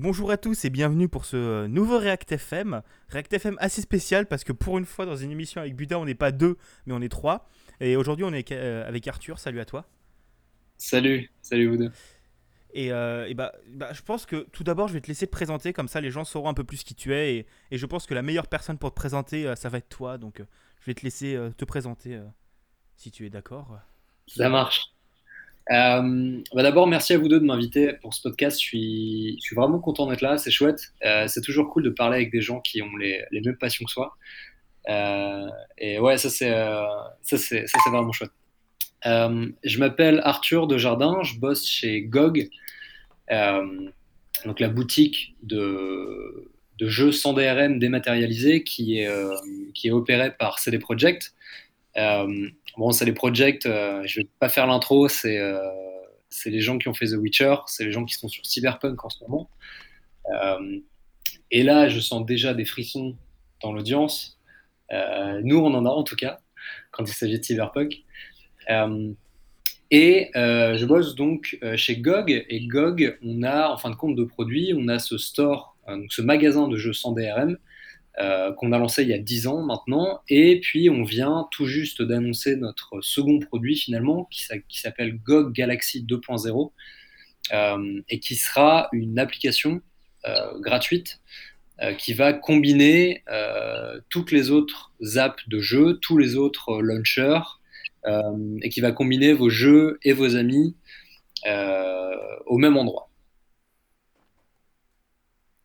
Bonjour à tous et bienvenue pour ce euh, nouveau React FM. React FM assez spécial parce que pour une fois dans une émission avec Buda, on n'est pas deux, mais on est trois. Et aujourd'hui, on est euh, avec Arthur. Salut à toi. Salut, salut vous deux. Et, euh, bah, bah, je pense que tout d'abord, je vais te laisser te présenter, comme ça les gens sauront un peu plus qui tu es. Et, et je pense que la meilleure personne pour te présenter, ça va être toi. Donc je vais te laisser te présenter si tu es d'accord. Ça marche. Euh, bah D'abord, merci à vous deux de m'inviter pour ce podcast. Je suis, vraiment content d'être là, c'est chouette. Euh, c'est toujours cool de parler avec des gens qui ont les, mêmes passions que soi. Euh, et ouais, ça c'est euh, vraiment chouette. Je m'appelle Arthur de Jardin, je bosse chez GOG, donc la boutique de, de jeux sans DRM dématérialisés qui est, qui est opérée par CD Projekt. Euh, bon, c'est les projects, euh, je vais pas faire l'intro, c'est euh, c'est les gens qui ont fait The Witcher, c'est les gens qui sont sur Cyberpunk en ce moment. et là, je sens déjà des frissons dans l'audience. nous, on en a en tout cas, quand il s'agit de Cyberpunk. et je bosse donc chez GOG. Et GOG, on a en fin de compte de produits, on a ce store, donc ce magasin de jeux sans DRM, euh, qu'on a lancé il y a 10 ans maintenant. Et puis, on vient tout juste d'annoncer notre second produit finalement, qui, s'appelle GOG Galaxy 2.0, euh, et qui sera une application euh, gratuite qui va combiner toutes les autres apps de jeux, tous les autres launchers, et qui va combiner vos jeux et vos amis au même endroit.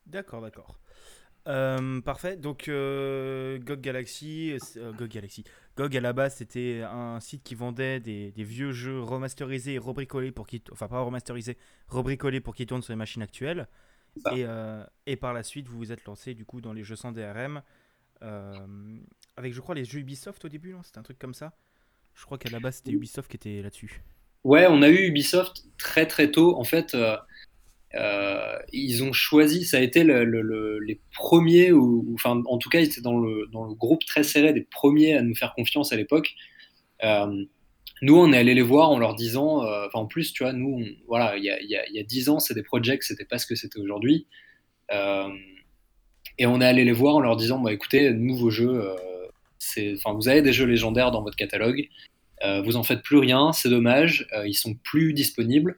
D'accord, d'accord. Euh, parfait. Donc euh, GOG Galaxy, euh, GOG Galaxy, GOG à la base c'était un site qui vendait des, vieux jeux remasterisés et rebricolés pour qui, enfin pas remasterisés, rebricolés pour qu'ils tournent sur les machines actuelles. Et, et, par la suite vous vous êtes lancé du coup dans les jeux sans DRM avec je crois les jeux Ubisoft au début, non? C'était un truc comme ça? Je crois qu'à la base c'était Ubisoft qui était là-dessus. Ouais, on a eu Ubisoft très très tôt. En fait, euh, ils ont choisi, ça a été les premiers, enfin en tout cas ils étaient dans le, groupe très serré des premiers à nous faire confiance à l'époque. Euh, nous, on est allé les voir en leur disant, euh, en plus, tu vois, nous, voilà, il y a, y a 10 ans, c'est des projects, c'était pas ce que c'était aujourd'hui. et on est allé les voir en leur disant, bah écoutez, nouveau jeu, vous avez des jeux légendaires dans votre catalogue, vous en faites plus rien, c'est dommage, ils sont plus disponibles.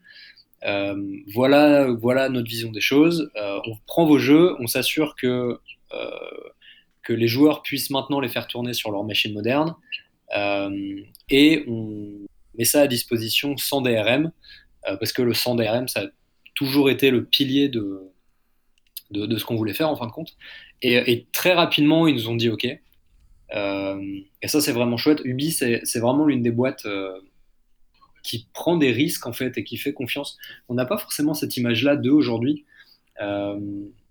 Euh, voilà, voilà notre vision des choses. Euh, on prend vos jeux, on s'assure que, euh, que les joueurs puissent maintenant les faire tourner sur leur machine moderne et on met ça à disposition sans DRM parce que le sans DRM, ça a toujours été le pilier de, de, ce qu'on voulait faire en fin de compte. Et, très rapidement, ils nous ont dit OK. et ça, c'est vraiment chouette. Ubi, c'est vraiment l'une des boîtes qui prend des risques en fait et qui fait confiance. On n'a pas forcément cette image-là d'eux aujourd'hui, euh,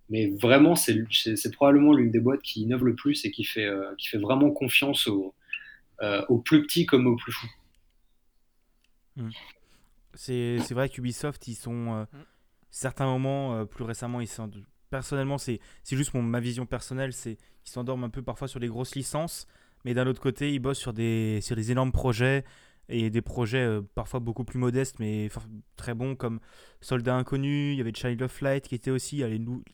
mais vraiment c'est probablement l'une des boîtes qui innove le plus et qui fait, euh, qui fait vraiment confiance aux, euh, plus petits comme aux plus fous. Hmm. C'est vrai qu'Ubisoft, ils sont certains moments, plus récemment, ils sont personnellement, c'est juste mon, ma vision personnelle, c'est qu'ils s'endorment un peu parfois sur les grosses licences, mais d'un autre côté, ils bossent sur des, sur des énormes projets et des projets euh, parfois beaucoup plus modestes mais très bons comme Soldat Inconnu, il y avait Child of Light qui était aussi, il y a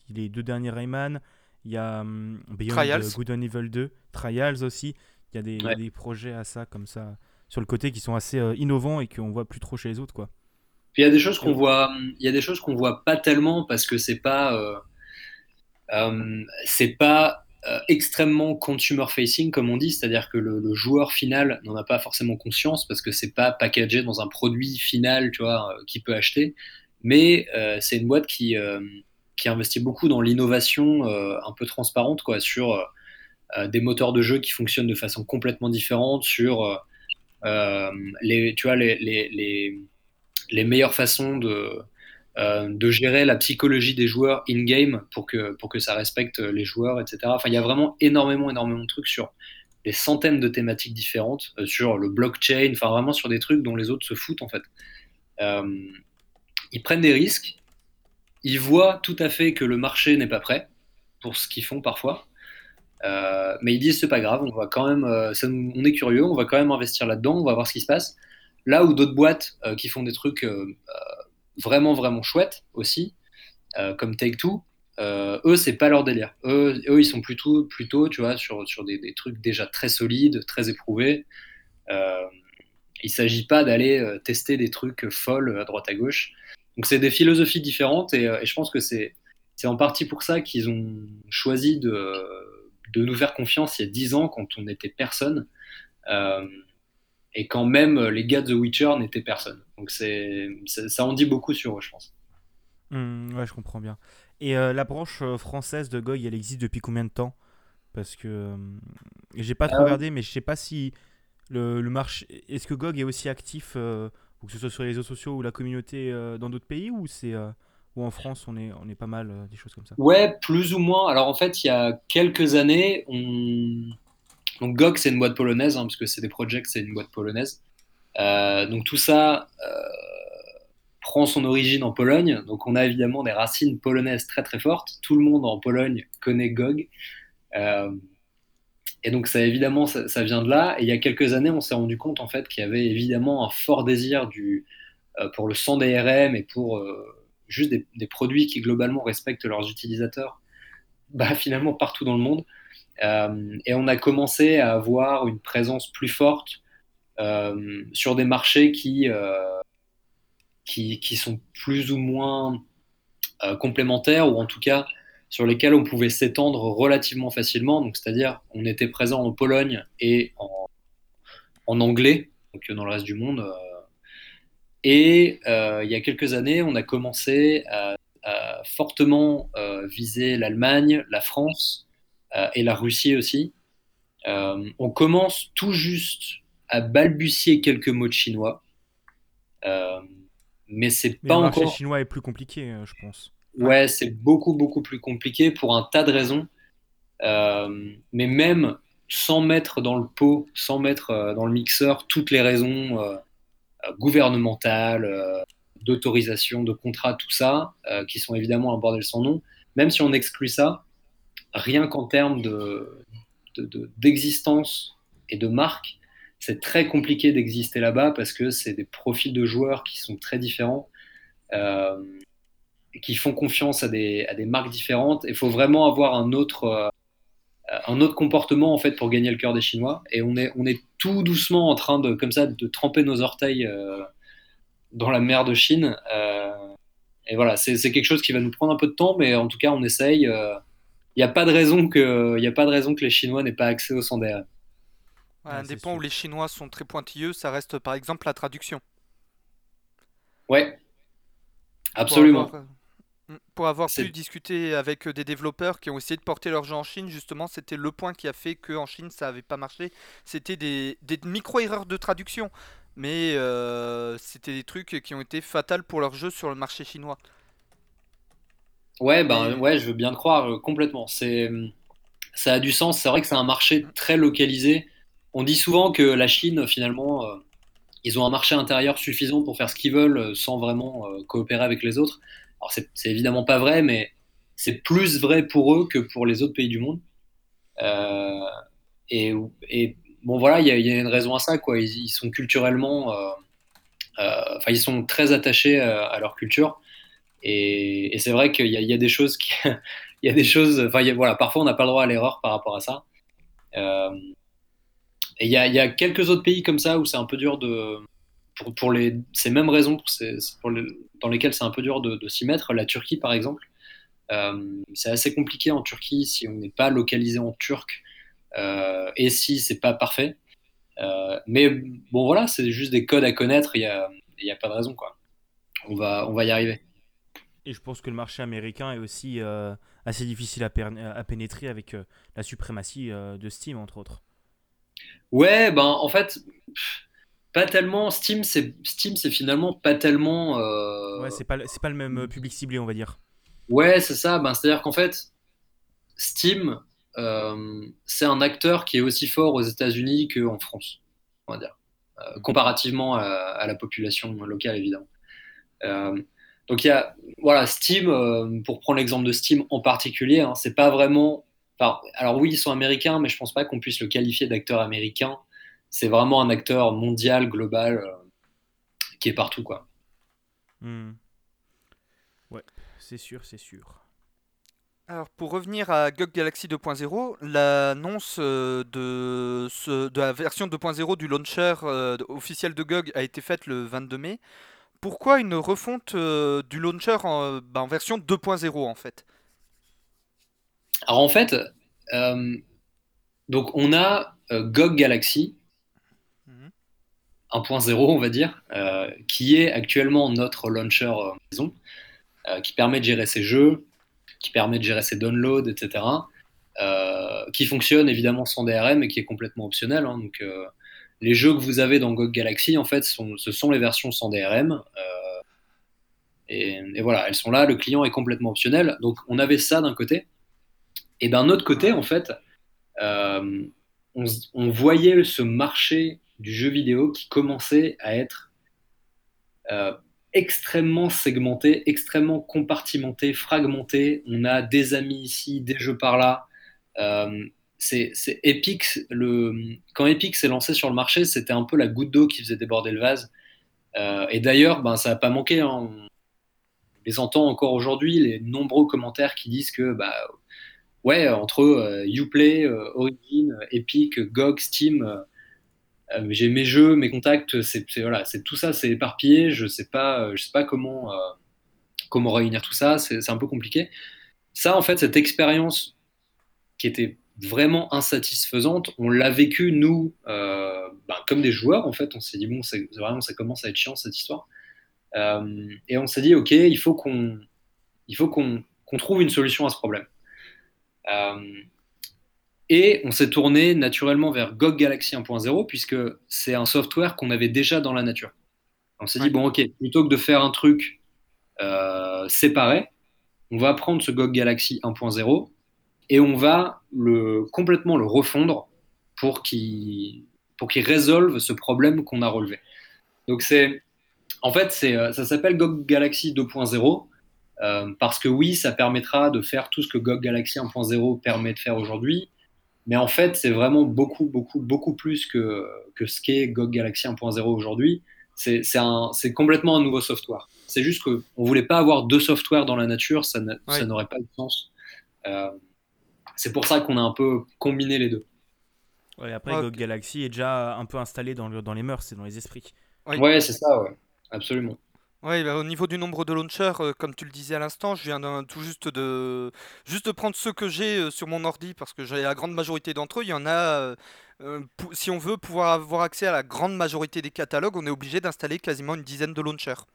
les, deux derniers Rayman, il y a um, Beyond Good and Evil 2, Trials aussi, il y a des, des, projets à ça comme ça sur le côté qui sont assez euh, innovants et qu'on voit plus trop chez les autres quoi. Puis il y a des choses qu'on voit, il y a des choses qu'on voit pas tellement parce que c'est pas, euh, c'est pas euh, extrêmement consumer facing comme on dit, c'est-à-dire que le, joueur final n'en a pas forcément conscience parce que c'est pas packagé dans un produit final, tu vois, euh, qu'il peut acheter. Mais euh, c'est une boîte qui qui investit beaucoup dans l'innovation un peu transparente, quoi, sur des moteurs de jeu qui fonctionnent de façon complètement différente, sur les, tu vois, les, les, les, les meilleures façons de euh, de gérer la psychologie des joueurs in-game pour que, pour que ça respecte les joueurs, etc. Enfin, il y a vraiment énormément, énormément de trucs sur des centaines de thématiques différentes, euh, sur le blockchain, enfin vraiment sur des trucs dont les autres se foutent en fait. Euh, ils prennent des risques, ils voient tout à fait que le marché n'est pas prêt pour ce qu'ils font parfois, mais ils disent c'est pas grave, on va quand même, on est curieux, on va quand même investir là-dedans, on va voir ce qui se passe. Là où d'autres boîtes qui font des trucs vraiment, vraiment chouette aussi, comme Take Two, eux, c'est pas leur délire. Eux, eux, ils sont plutôt, plutôt tu vois, sur, sur des, des trucs déjà très solides, très éprouvés. il s'agit pas d'aller tester des trucs folles à droite à gauche. Donc, c'est des philosophies différentes et, je pense que c'est en partie pour ça qu'ils ont choisi de, de, nous faire confiance il y a 10 ans quand on n'était personne. Euh, et quand même les gars de The Witcher n'étaient personne. Donc c'est, ça en dit beaucoup sur eux, je pense. Mmh, ouais, je comprends bien. Et euh, la branche euh, française de GOG, elle existe depuis combien de temps? Parce que j'ai pas trop regardé, mais je sais pas si le, le marché. Est-ce que GOG est aussi actif, ou que ce soit sur les réseaux sociaux ou la communauté dans d'autres pays, ou c'est ou en France, on est, on est pas mal euh, des choses comme ça? Ouais, plus ou moins. Alors en fait, il y a quelques années, on... donc GOG, c'est une boîte polonaise, hein, parce que c'est des projects, c'est une boîte polonaise. Euh, donc tout ça euh, prend son origine en Pologne. Donc on a évidemment des racines polonaises très très fortes. Tout le monde en Pologne connaît GOG. et donc ça évidemment, ça, vient de là. Et il y a quelques années, on s'est rendu compte en fait qu'il y avait évidemment un fort désir du, pour le son DRM et pour juste des, produits qui globalement respectent leurs utilisateurs, bah, finalement partout dans le monde. Euh, et on a commencé à avoir une présence plus forte euh, sur des marchés qui, euh, qui, qui, sont plus ou moins complémentaires, ou en tout cas sur lesquels on pouvait s'étendre relativement facilement. C'est-à-dire, on était présent en Pologne et en, en anglais, donc dans le reste du monde et il y a quelques années, on a commencé à, fortement viser l'Allemagne, la France et la Russie aussi. on commence tout juste à balbutier quelques mots de chinois, mais c'est pas le encore. Le chinois est plus compliqué, je pense. Ouais, c'est beaucoup beaucoup plus compliqué pour un tas de raisons. mais même sans mettre dans le pot, sans mettre dans le mixeur toutes les raisons gouvernementales, euh, d'autorisation, de contrat, tout ça, euh, qui sont évidemment un bordel sans nom. Même si on exclut ça, rien qu'en termes d'existence de, et de marque, c'est très compliqué d'exister là-bas parce que c'est des profils de joueurs qui sont très différents, euh, qui font confiance à des, à des marques différentes. Il faut vraiment avoir un autre, un autre comportement en fait pour gagner le cœur des Chinois. Et on est, on est tout doucement en train de, comme ça, de tremper nos orteils euh, dans la mer de Chine. Euh, et voilà, c'est quelque chose qui va nous prendre un peu de temps, mais en tout cas, on essaye. Il euh, n'y a pas de raison que, il a pas de raison que les Chinois n'aient pas accès au sondage. un des points où les Chinois sont très pointilleux, ça reste par exemple la traduction. Ouais, absolument. Mm. Pour avoir pu discuter avec euh, des développeurs qui ont essayé de porter leur jeu en Chine, justement, c'était le point qui a fait qu'en Chine ça n'avait pas marché. C'était des, micro-erreurs de traduction, mais euh, c'était des trucs qui ont été fatals pour leur jeu sur le marché chinois. Ouais, ben, ouais je veux bien te croire euh, complètement. C'est, ça a du sens. C'est vrai que c'est un marché très localisé. On dit souvent que la Chine, finalement, ils ont un marché intérieur suffisant pour faire ce qu'ils veulent sans vraiment coopérer avec les autres. Alors, c'est évidemment pas vrai, mais c'est plus vrai pour eux que pour les autres pays du monde. Euh, et, bon, voilà, il y, a une raison à ça, quoi. Ils, sont culturellement. Euh, euh, enfin, ils sont très attachés à, leur culture. Et, c'est vrai qu'il y, a des choses qui. Il y a des choses. Enfin, voilà, parfois, on n'a pas le droit à l'erreur par rapport à ça. et il y, a quelques autres pays comme ça où c'est un peu dur de pour, ces mêmes raisons dans lesquelles c'est un peu dur de, s'y mettre. La Turquie, par exemple, euh, c'est assez compliqué en Turquie si on n'est pas localisé en turc euh, et si c'est pas parfait. Euh, mais bon, voilà, c'est juste des codes à connaître. Il n'y a, a, pas de raison, quoi. On va, on va y arriver. Et je pense que le marché américain est aussi assez difficile à, à pénétrer avec la suprématie de Steam, entre autres. Ouais, ben en fait, pas tellement. Steam, c'est Steam, c'est finalement pas tellement. Euh, ouais, c'est pas c'est pas le même public ciblé, on va dire. Ouais, c'est ça. Ben, c'est-à-dire qu'en fait, Steam, euh, c'est un acteur qui est aussi fort aux États-Unis qu'en France, on va dire, euh, comparativement à, la population locale, évidemment. Donc il y a, voilà, Steam, pour prendre l'exemple de Steam en particulier, hein, c'est pas vraiment. Enfin, alors oui, ils sont américains, mais je pense pas qu'on puisse le qualifier d'acteur américain c'est vraiment un acteur mondial, global, euh, qui est partout, quoi. Hmm. Ouais, c'est sûr, c'est sûr. Alors pour revenir à GOG Galaxy 2.0, l'annonce euh, de, de la version 2.0 du launcher euh, officiel de GOG a été faite le 22 mai. Pourquoi une refonte euh, du launcher en, bah, version 2.0 en fait? Alors en fait, donc on a GOG Galaxy 1.0 mhm. on va dire, qui est actuellement notre launcher maison, qui permet de gérer ses jeux, qui permet de gérer ses downloads, etc. Euh, qui fonctionne évidemment sans DRM et qui est complètement optionnel. Hein. donc, euh, les jeux que vous avez dans GOG Galaxy, en fait, ce sont les versions sans DRM. Euh, et, voilà, elles sont là, le client est complètement optionnel. Donc, on avait ça d'un côté. Et d'un autre côté, en fait, on, on, voyait ce marché du jeu vidéo qui commençait à être extrêmement segmenté, extrêmement compartimenté, fragmenté. On a des amis ici, des jeux par là. Euh, c'est Epic. Le, quand Epic s'est lancé sur le marché, c'était un peu la goutte d'eau qui faisait déborder le vase. Euh, et d'ailleurs, ben, ça n'a pas manqué. Hein. On les entend encore aujourd'hui, les nombreux commentaires qui disent que, bah, ouais, entre euh, Uplay, Origin, Epic, GOG, Steam, euh, j'ai mes jeux, mes contacts, c'est voilà, tout ça, c'est éparpillé. Je sais pas, euh, je sais pas comment euh, comment réunir tout ça. C'est un peu compliqué. Ça, en fait, cette expérience qui était vraiment insatisfaisante, on l'a vécu nous ben, comme des joueurs. En fait, on s'est dit bon, c'est vraiment ça commence à être chiant cette histoire. et on s'est dit ok, il faut qu'on qu'on trouve une solution à ce problème. Et on s'est tourné naturellement vers GOG Galaxy 1.0 puisque c'est un software qu'on avait déjà dans la nature. On s'est dit, bon, ok, plutôt que de faire un truc euh, séparé, on va prendre ce GOG Galaxy 1.0 et on va le, complètement le refondre pour qu'il résolve ce problème qu'on a relevé. Donc c'est, en fait, c'est, euh, ça s'appelle GOG Galaxy 2.0 euh, parce que oui, ça permettra de faire tout ce que GOG Galaxy 1.0 permet de faire aujourd'hui, mais en fait, c'est vraiment beaucoup, beaucoup, beaucoup plus que, que ce qu'est GOG Galaxy 1.0 aujourd'hui. C'est complètement un nouveau software. C'est juste qu'on ne voulait pas avoir deux softwares dans la nature, ça n'aurait pas de sens. Euh, c'est pour ça qu'on a un peu combiné les deux. Ouais, après, GOG Galaxy est déjà un peu installé dans, le, dans les mœurs et dans les esprits. Ouais, c'est ça, ouais. absolument. Oui, bah, au niveau du nombre de launchers, euh, comme tu le disais à l'instant, je viens tout juste de juste de prendre ceux que j'ai euh, sur mon ordi parce que j'ai la grande majorité d'entre eux. Il y en a, euh, si on veut pouvoir avoir accès à la grande majorité des catalogues, on est obligé d'installer quasiment une dizaine de launchers.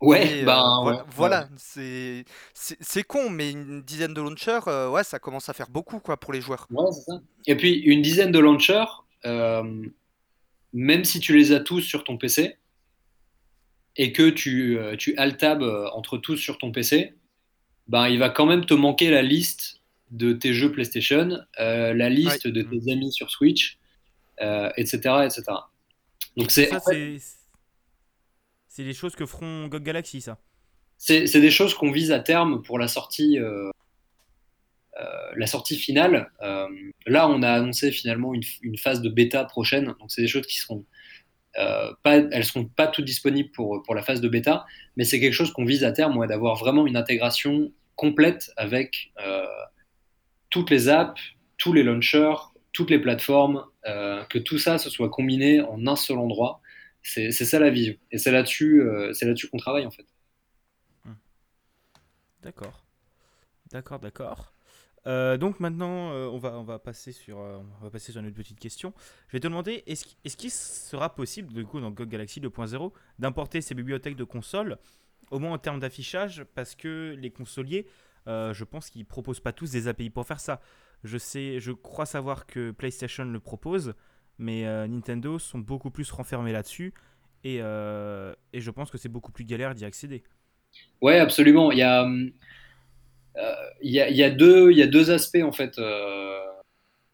Ouais, ben voilà, c'est c'est con, mais une dizaine de launchers, ouais, ça commence à faire beaucoup quoi pour les joueurs. Ouais, c'est ça. Et puis une dizaine de launchers, même si tu les as tous sur ton PC, et que tu, euh, tu euh, entre tous sur ton PC, ben, il va quand même te manquer la liste de tes jeux PlayStation, euh, la liste de tes amis sur Switch, etc., etc. Donc c'est c'est des choses que feront GOG Galaxy, ça. C'est des choses qu'on vise à terme pour la sortie, la sortie finale. là, on a annoncé finalement une, phase de bêta prochaine, donc c'est des choses qui seront euh, pas, elles seront pas toutes disponibles pour, pour la phase de bêta, mais c'est quelque chose qu'on vise à terme, d'avoir vraiment une intégration complète avec euh, toutes les apps, tous les launchers, toutes les plateformes, euh, que tout ça se soit combiné en un seul endroit. C'est ça la vision. Et c'est là-dessus c'est là-dessus qu'on travaille en fait. Hmm. D'accord. D'accord, d'accord. Euh, donc maintenant, euh, on, va, on, va passer sur, euh, on va passer sur une autre petite question. Je vais te demander, est-ce qu'il sera possible, du coup, dans GOG Galaxy 2.0, d'importer ces bibliothèques de consoles, au moins en termes d'affichage, parce que les consoliers, je pense qu'ils proposent pas tous des API pour faire ça. Je, sais, je crois savoir que PlayStation le propose, mais Nintendo sont beaucoup plus renfermés là-dessus, et, et, je pense que c'est beaucoup plus galère d'y accéder. Ouais, absolument. Il y a... Il y, a, deux, y a deux aspects en fait euh,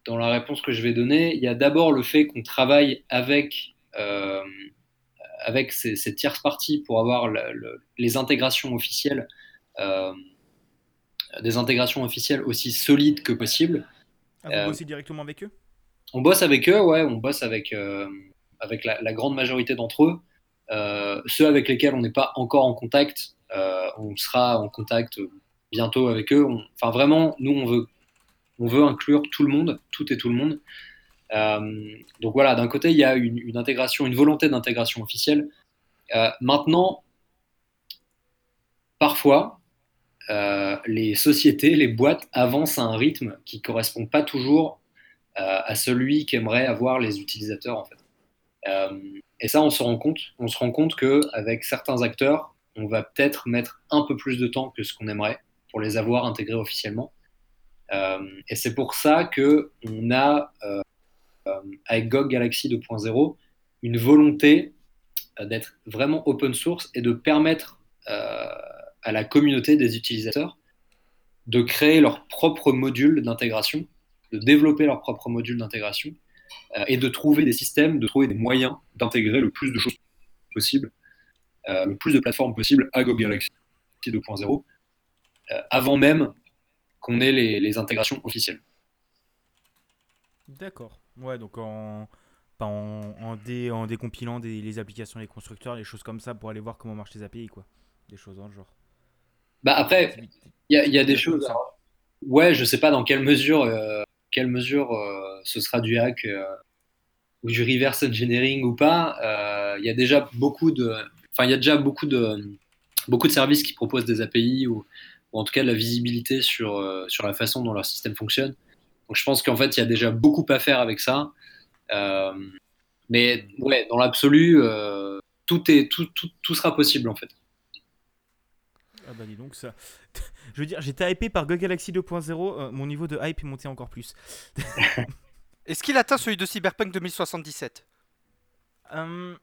dans la réponse que je vais donner. Il y a d'abord le fait qu'on travaille avec, euh, avec ces, tierces parties pour avoir les intégrations officielles, euh, des intégrations officielles aussi solides que possible. Ah, vous bossez directement avec eux? On bosse avec eux, ouais, on bosse avec, avec la, grande majorité d'entre eux. ceux avec lesquels on n'est pas encore en contact, on sera en contact bientôt avec eux. enfin, vraiment, nous, on veut, on veut inclure tout le monde, tout et tout le monde. donc voilà, d'un côté, il y a une, intégration, une volonté d'intégration officielle. maintenant, parfois, les sociétés, les boîtes avancent à un rythme qui ne correspond pas toujours à celui qu'aimeraient avoir les utilisateurs en fait. Euh, et ça, on se rend compte. On se rend compte qu'avec certains acteurs, on va peut-être mettre un peu plus de temps que ce qu'on aimerait pour les avoir intégrés officiellement. Euh, et c'est pour ça que on a euh, avec GOG Galaxy 2.0 une volonté d'être vraiment open source et de permettre à la communauté des utilisateurs de créer leur propre module d'intégration, de développer leur propre module d'intégration euh, et de trouver des systèmes, de trouver des moyens d'intégrer le plus de choses possible, euh, le plus de plateformes possible à Go Galaxy 2.0, euh, avant même qu'on ait les, intégrations officielles. D'accord. Ouais, donc en, en, en, dé, en décompilant des, les applications des constructeurs, les choses comme ça, pour aller voir comment marchent les API, quoi. Des choses dans le genre. Bah après, il y, a des choses. ouais, je sais pas dans quelle mesure quelle mesure euh, ce sera du hack euh, ou du reverse engineering ou pas. Euh, il y a déjà beaucoup de, enfin il y a déjà beaucoup de beaucoup de services qui proposent des API ou, en tout cas de la visibilité sur, sur la façon dont leur système fonctionne. Donc je pense qu'en fait, il y a déjà beaucoup à faire avec ça. mais ouais, dans l'absolu, tout, est, tout, tout, tout, sera possible en fait. Ah bah dis donc ça. Je veux dire, j'étais hypé par Go Galaxy 2.0, euh, mon niveau de hype est monté encore plus. Est-ce qu'il atteint celui de Cyberpunk 2077 euh,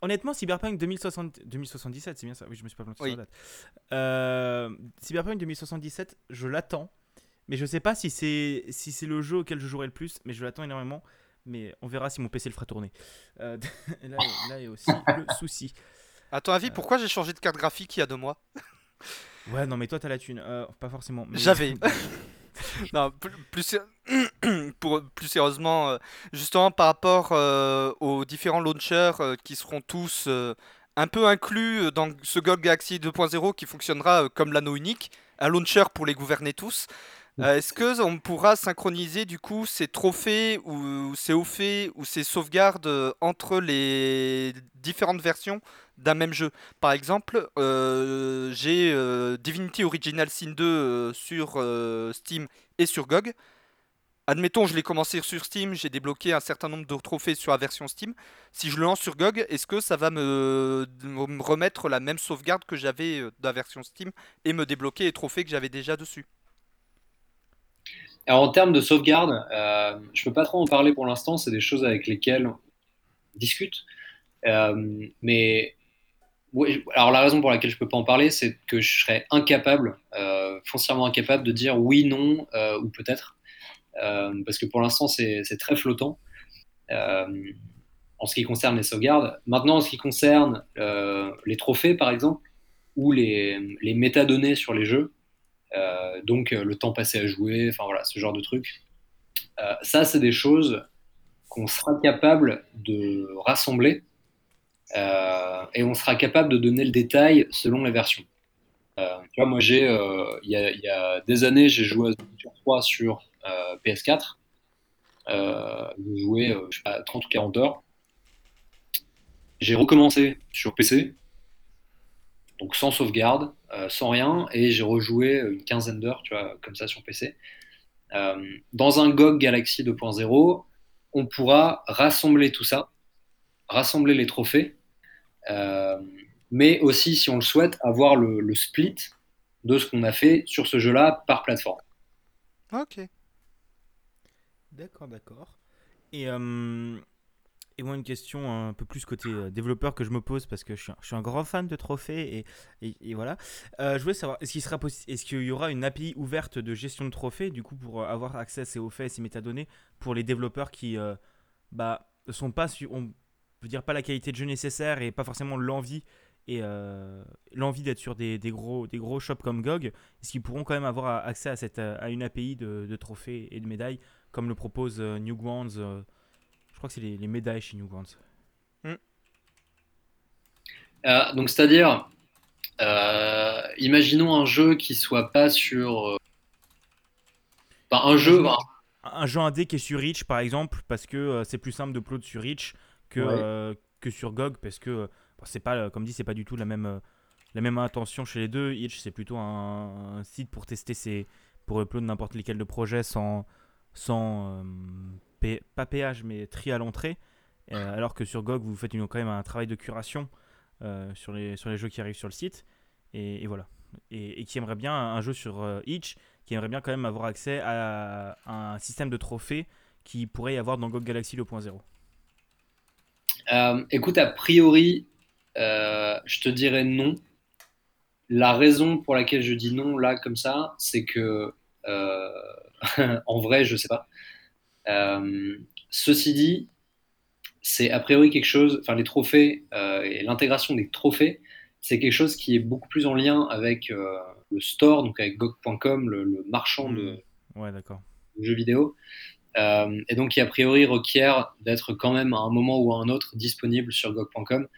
Honnêtement, Cyberpunk 2077, c'est bien ça? Oui, je me suis pas planté sur la date. Euh, Cyberpunk 2077, je l'attends. Mais je sais pas si c'est si c'est le jeu auquel je jouerai le plus, mais je l'attends énormément. Mais on verra si mon PC le fera tourner. là, là, y a aussi le souci. À ton avis, pourquoi j'ai changé de carte graphique il y a deux mois Ouais, non, mais toi, t'as la thune. Euh, pas forcément. J'avais. non, plus, pour, plus sérieusement, euh, justement par rapport euh, aux différents launchers qui seront tous un peu inclus dans ce GOG Galaxy 2.0 qui fonctionnera comme l'anneau unique, un launcher pour les gouverner tous. Est-ce que on pourra synchroniser du coup ces trophées ou ces hauts ou ces sauvegardes entre les différentes versions d'un même jeu? Par exemple, euh, j'ai euh, Divinity Original Sin 2 euh, sur Steam et sur GOG. Admettons, je l'ai commencé sur Steam, j'ai débloqué un certain nombre de trophées sur la version Steam. Si je le lance sur GOG, est-ce que ça va me, me remettre la même sauvegarde que j'avais de version Steam et me débloquer les trophées que j'avais déjà dessus? Alors en termes de sauvegarde, je ne peux pas trop en parler pour l'instant, c'est des choses avec lesquelles on discute. mais alors la raison pour laquelle je peux pas en parler, c'est que je serais incapable, euh, foncièrement incapable de dire oui, non euh, ou peut-être, euh, parce que pour l'instant c'est très flottant en ce qui concerne les sauvegardes. Maintenant, en ce qui concerne les trophées, par exemple, ou les métadonnées sur les jeux, donc le temps passé à jouer, enfin voilà, ce genre de trucs, ça c'est des choses qu'on sera capable de rassembler euh, et on sera capable de donner le détail selon. Euh, tu vois, moi, j'ai, euh, il y, a des années, j'ai joué à The 3 sur PS4. j'ai joué, je sais pas, 30 ou 40 heures. J'ai recommencé sur PC, sans sauvegarde, sans rien, et j'ai rejoué une quinzaine d'heures, tu vois, comme ça sur PC. dans un GOG Galaxy 2.0, on pourra rassembler tout ça, rassembler les trophées euh, mais aussi, si on le souhaite, avoir le, split de ce qu'on a fait sur ce jeu-là par plateforme. Ok. D'accord, d'accord. Et, euh, et moi, une question un peu plus côté euh, développeur que je me pose parce que je suis un, grand fan de trophées et, et, voilà. je voulais savoir, est-ce qu'il sera est-ce qu'il y aura une API ouverte de gestion de trophées du coup pour avoir accès à ces hauts faits et ces métadonnées pour les développeurs qui bah, sont pas sur, veux dire pas la qualité de jeu nécessaire et pas forcément l'envie et euh, l'envie d'être sur des, gros, des gros shops comme GOG, est-ce qu'ils pourront quand même avoir accès à, cette, à une API de, de trophées et de médailles comme le propose euh, Newgrounds euh, Je crois que c'est les, les, médailles chez Newgrounds. Hmm. donc c'est-à-dire, imaginons un jeu qui soit pas sur. Enfin, un jeu. Un jeu indé qui est sur Reach, par exemple, parce que c'est plus simple de upload sur Reach que, que sur GOG, parce que c'est pas, comme dit, c'est pas du tout la même, la même intention chez les deux. Itch, c'est plutôt un, site pour tester ses, pour upload n'importe lesquels de projets sans, sans pas péage, mais tri à l'entrée. Euh, alors que sur GOG, vous faites une, quand même un travail de curation euh, sur, les, jeux qui arrivent sur le site. Et, voilà. Et, qui aimerait bien un, jeu sur euh, Itch, qui aimerait bien quand même avoir accès à, un système de trophées qui pourrait y avoir dans GOG Galaxy 2.0. écoute, a priori, je te dirais non. La raison pour laquelle je dis non là comme ça, c'est que en vrai, je sais pas. Ceci dit, c'est a priori quelque chose, enfin les trophées euh, et l'intégration des trophées, c'est quelque chose qui est beaucoup plus en lien avec euh, le store, donc avec GOG.com, le, marchand de, ouais, jeux vidéo, euh, et donc qui a priori requiert d'être quand même à un moment ou à un autre disponible sur GOG.com.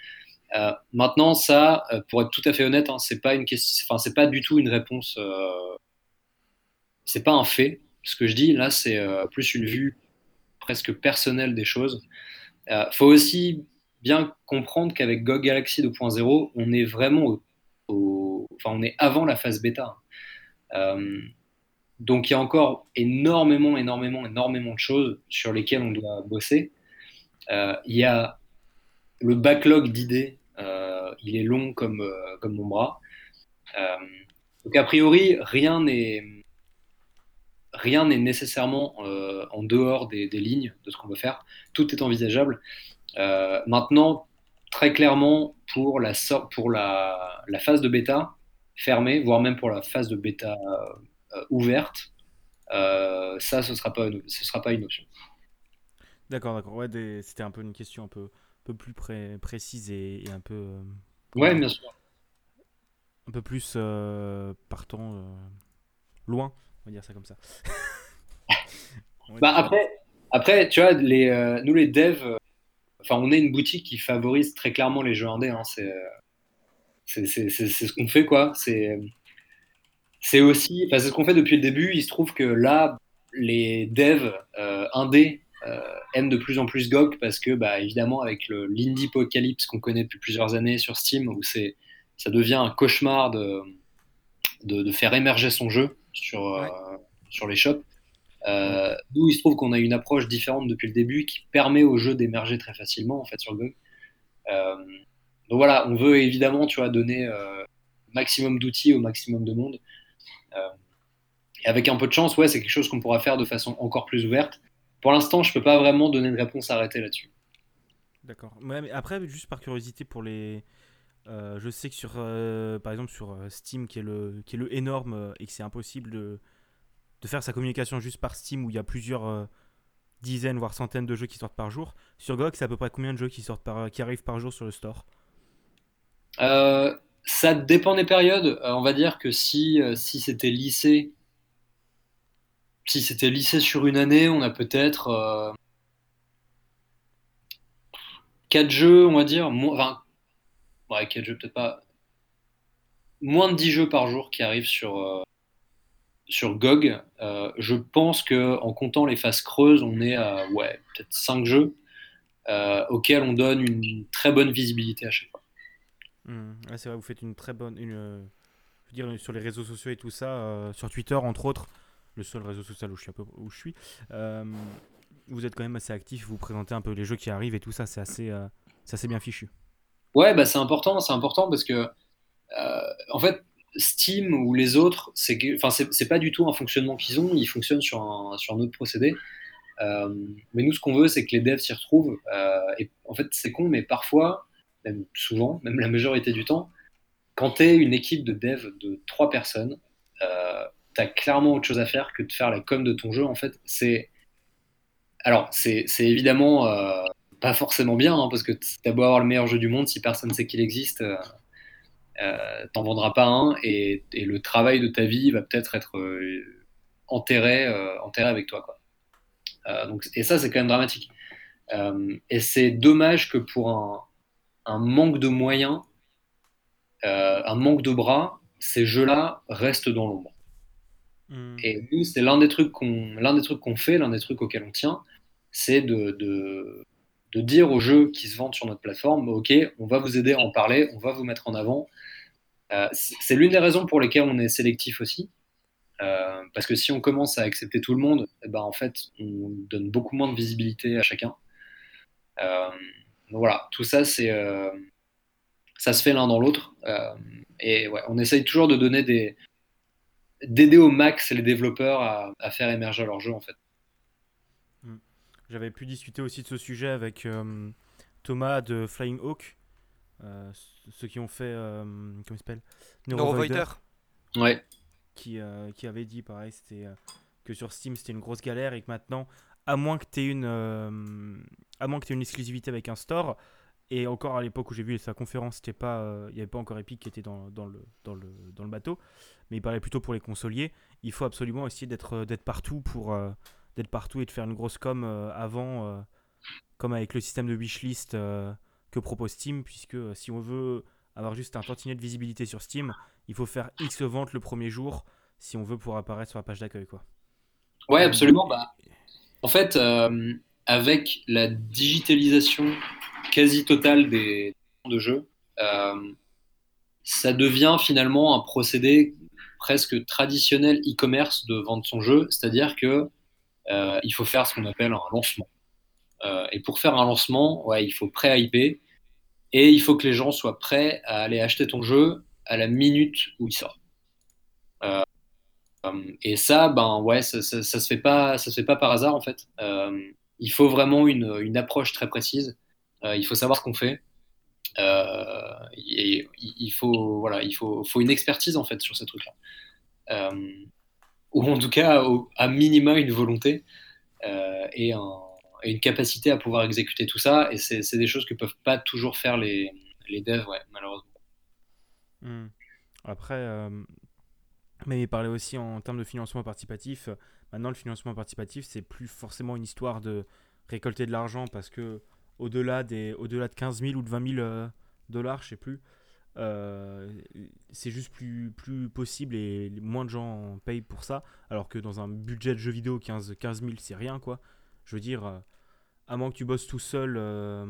maintenant, ça, pour être tout à fait honnête, hein, c'est pas une question, enfin c'est pas du tout une réponse, c'est pas un fait. Ce que je dis là, c'est plus une vue presque personnelle des choses. Il euh, faut aussi bien comprendre qu'avec GOG Galaxy 2.0, on est vraiment enfin, on est avant la phase bêta. Euh, donc il y a encore énormément, énormément, énormément de choses sur lesquelles on doit bosser. Euh, il y a le backlog d'idées, il est long comme, comme mon bras. donc a priori, rien n'est rien n'est nécessairement euh, en dehors des, lignes de ce qu'on veut faire. Tout est envisageable. Euh, maintenant, très clairement, pour, la, pour la, phase de bêta fermée, voire même pour la phase de bêta euh, ouverte, ça, ce ne sera, pas une, ce sera pas une option. D'accord, d'accord. Ouais, c'était un peu une question un peu, peu plus précise et, un peu. ouais, bien sûr. Un peu plus partant loin on va dire ça comme ça. bah après, après, tu vois, les, euh, nous les devs, euh, enfin, on est une boutique qui favorise très clairement les jeux indés. Hein, c'est, c'est, ce qu'on fait, quoi. C'est, c'est aussi, enfin, c'est ce qu'on fait depuis le début. Il se trouve que là, les devs euh, indés aiment de plus en plus GOG parce que, bah, évidemment, avec le l'indie apocalypse qu'on connaît depuis plusieurs années sur Steam, où c'est, ça devient un cauchemar de, de, de faire émerger son jeu sur, euh, sur les shops. Euh, nous, il se trouve qu'on a une approche différente depuis le début qui permet au jeu d'émerger très facilement en fait sur GOG. Euh, donc voilà, on veut évidemment, tu vois, donner maximum d'outils au maximum de monde. et avec un peu de chance, ouais, c'est quelque chose qu'on pourra faire de façon encore plus ouverte. Pour l'instant, je peux pas vraiment donner une réponse arrêtée là-dessus. D'accord. mais après, juste par curiosité pour les, euh, je sais que sur, euh, par exemple, sur euh, Steam, qui est le, qui est le énorme et que c'est impossible de, de, faire sa communication juste par Steam où il y a plusieurs dizaines, voire centaines de jeux qui sortent par jour. Sur GOG, c'est à peu près combien de jeux qui, sortent par, qui arrivent par jour sur le store? Ça dépend des périodes. on va dire que si, si c'était lycée, si c'était sur une année, on a peut-être 4 jeux, on va dire, enfin, ouais, quel jeu peut-être pas. Moins de 10 jeux par jour qui arrivent sur, euh, sur GOG. Euh, je pense que en comptant les phases creuses, on est à ouais, peut-être 5 jeux euh, auxquels on donne une très bonne visibilité à chaque fois. Hmm. c'est vrai, vous faites une très bonne. Je veux dire, sur les réseaux sociaux et tout ça, sur Twitter entre autres, le seul réseau social où je suis. Où je suis vous êtes quand même assez actif, vous présentez un peu les jeux qui arrivent et tout ça, c'est assez, c'est assez bien fichu. Ouais, bah, c'est important, c'est important parce que, euh, en fait, Steam ou les autres, c'est enfin, c'est pas du tout un fonctionnement qu'ils ont, ils fonctionnent sur un, sur un autre procédé. Euh, mais nous, ce qu'on veut, c'est que les devs s'y retrouvent. Euh, et en fait, c'est con, mais parfois, même souvent, même la majorité du temps, quand tu es une équipe de devs de trois personnes, tu as clairement autre chose à faire que de faire la com de ton jeu. En fait, c'est. Alors, c'est évidemment pas forcément bien, hein, parce que t'as beau avoir le meilleur jeu du monde, si personne sait qu'il existe, euh, euh, t'en vendras pas un, et, le travail de ta vie va peut-être être, euh, enterré, enterré avec toi. Quoi. donc, et ça, c'est quand même dramatique. et c'est dommage que pour un, un manque de moyens, un manque de bras, ces jeux-là restent dans l'ombre. Hmm. Et nous, c'est l'un des trucs qu'on, l'un des trucs qu'on fait, l'un des trucs auxquels on tient, c'est de, de, de, dire aux jeux qui se vendent sur notre plateforme, ok, on va vous aider à en parler, on va vous mettre en avant. Euh, c'est l'une des raisons pour lesquelles on est sélectif aussi, euh, parce que si on commence à accepter tout le monde, eh ben en fait, on donne beaucoup moins de visibilité à chacun. Euh, voilà, tout ça, c'est ça se fait l'un dans l'autre. et on essaye toujours de donner des d'aider au max les développeurs à, faire émerger leur jeu en fait. J'avais pu discuter aussi de ce sujet avec euh, Thomas de Flying Hawk, euh, ceux qui ont fait euh, comment il s'appelle? Neurovoider. Ouais. Qui, qui avait dit pareil, c'était que sur Steam c'était une grosse galère et que maintenant, à moins que tu aies une à moins que aies une exclusivité avec un store, et encore à l'époque où j'ai vu sa conférence, il pas, n'y avait pas encore Epic qui était dans, dans, le, dans, le, dans le bateau mais il parlait plutôt pour les consoliers. Il faut absolument essayer d'être euh, d'être partout pour euh, d'être partout et de faire une grosse com euh, avant, comme avec le système de wishlist que propose Steam, puisque si on veut avoir juste un tantinet de visibilité sur Steam, il faut faire X ventes le premier jour si on veut pouvoir apparaître sur la page d'accueil. quoi. Ouais, absolument. Bah, en fait, avec la digitalisation quasi totale des de jeux, ça devient finalement un procédé presque traditionnel e-commerce de vendre son jeu, c'est-à-dire que euh, il faut faire ce qu'on appelle un lancement. Euh, et pour faire un lancement, ouais, il faut pré-hyper et il faut que les gens soient prêts à aller acheter ton jeu à la minute où il sort. Euh, et ça, ben ouais, ça, ça, se fait pas, ça se fait pas par hasard en fait. il faut vraiment une, une, approche très précise. il faut savoir ce qu'on fait. il faut, voilà, il faut, faut une expertise en fait sur ces trucs-là. Euh, ou en tout cas à minima une volonté euh, et, une capacité à pouvoir exécuter tout ça. Et c'est des choses que peuvent pas toujours faire les, les devs, ouais, malheureusement. Hmm. Après, euh, mais il parlait aussi en termes de financement participatif. Maintenant, le financement participatif, c'est plus forcément une histoire de récolter de l'argent parce que au-delà des, au-delà de 15 000 ou de 20 000 dollars, je sais plus, euh, c'est juste plus, plus possible et moins de gens payent pour ça. Alors que dans un budget de jeu vidéo, 15, 15 000, c'est rien quoi. Je veux dire, euh, à moins que tu bosses tout seul euh,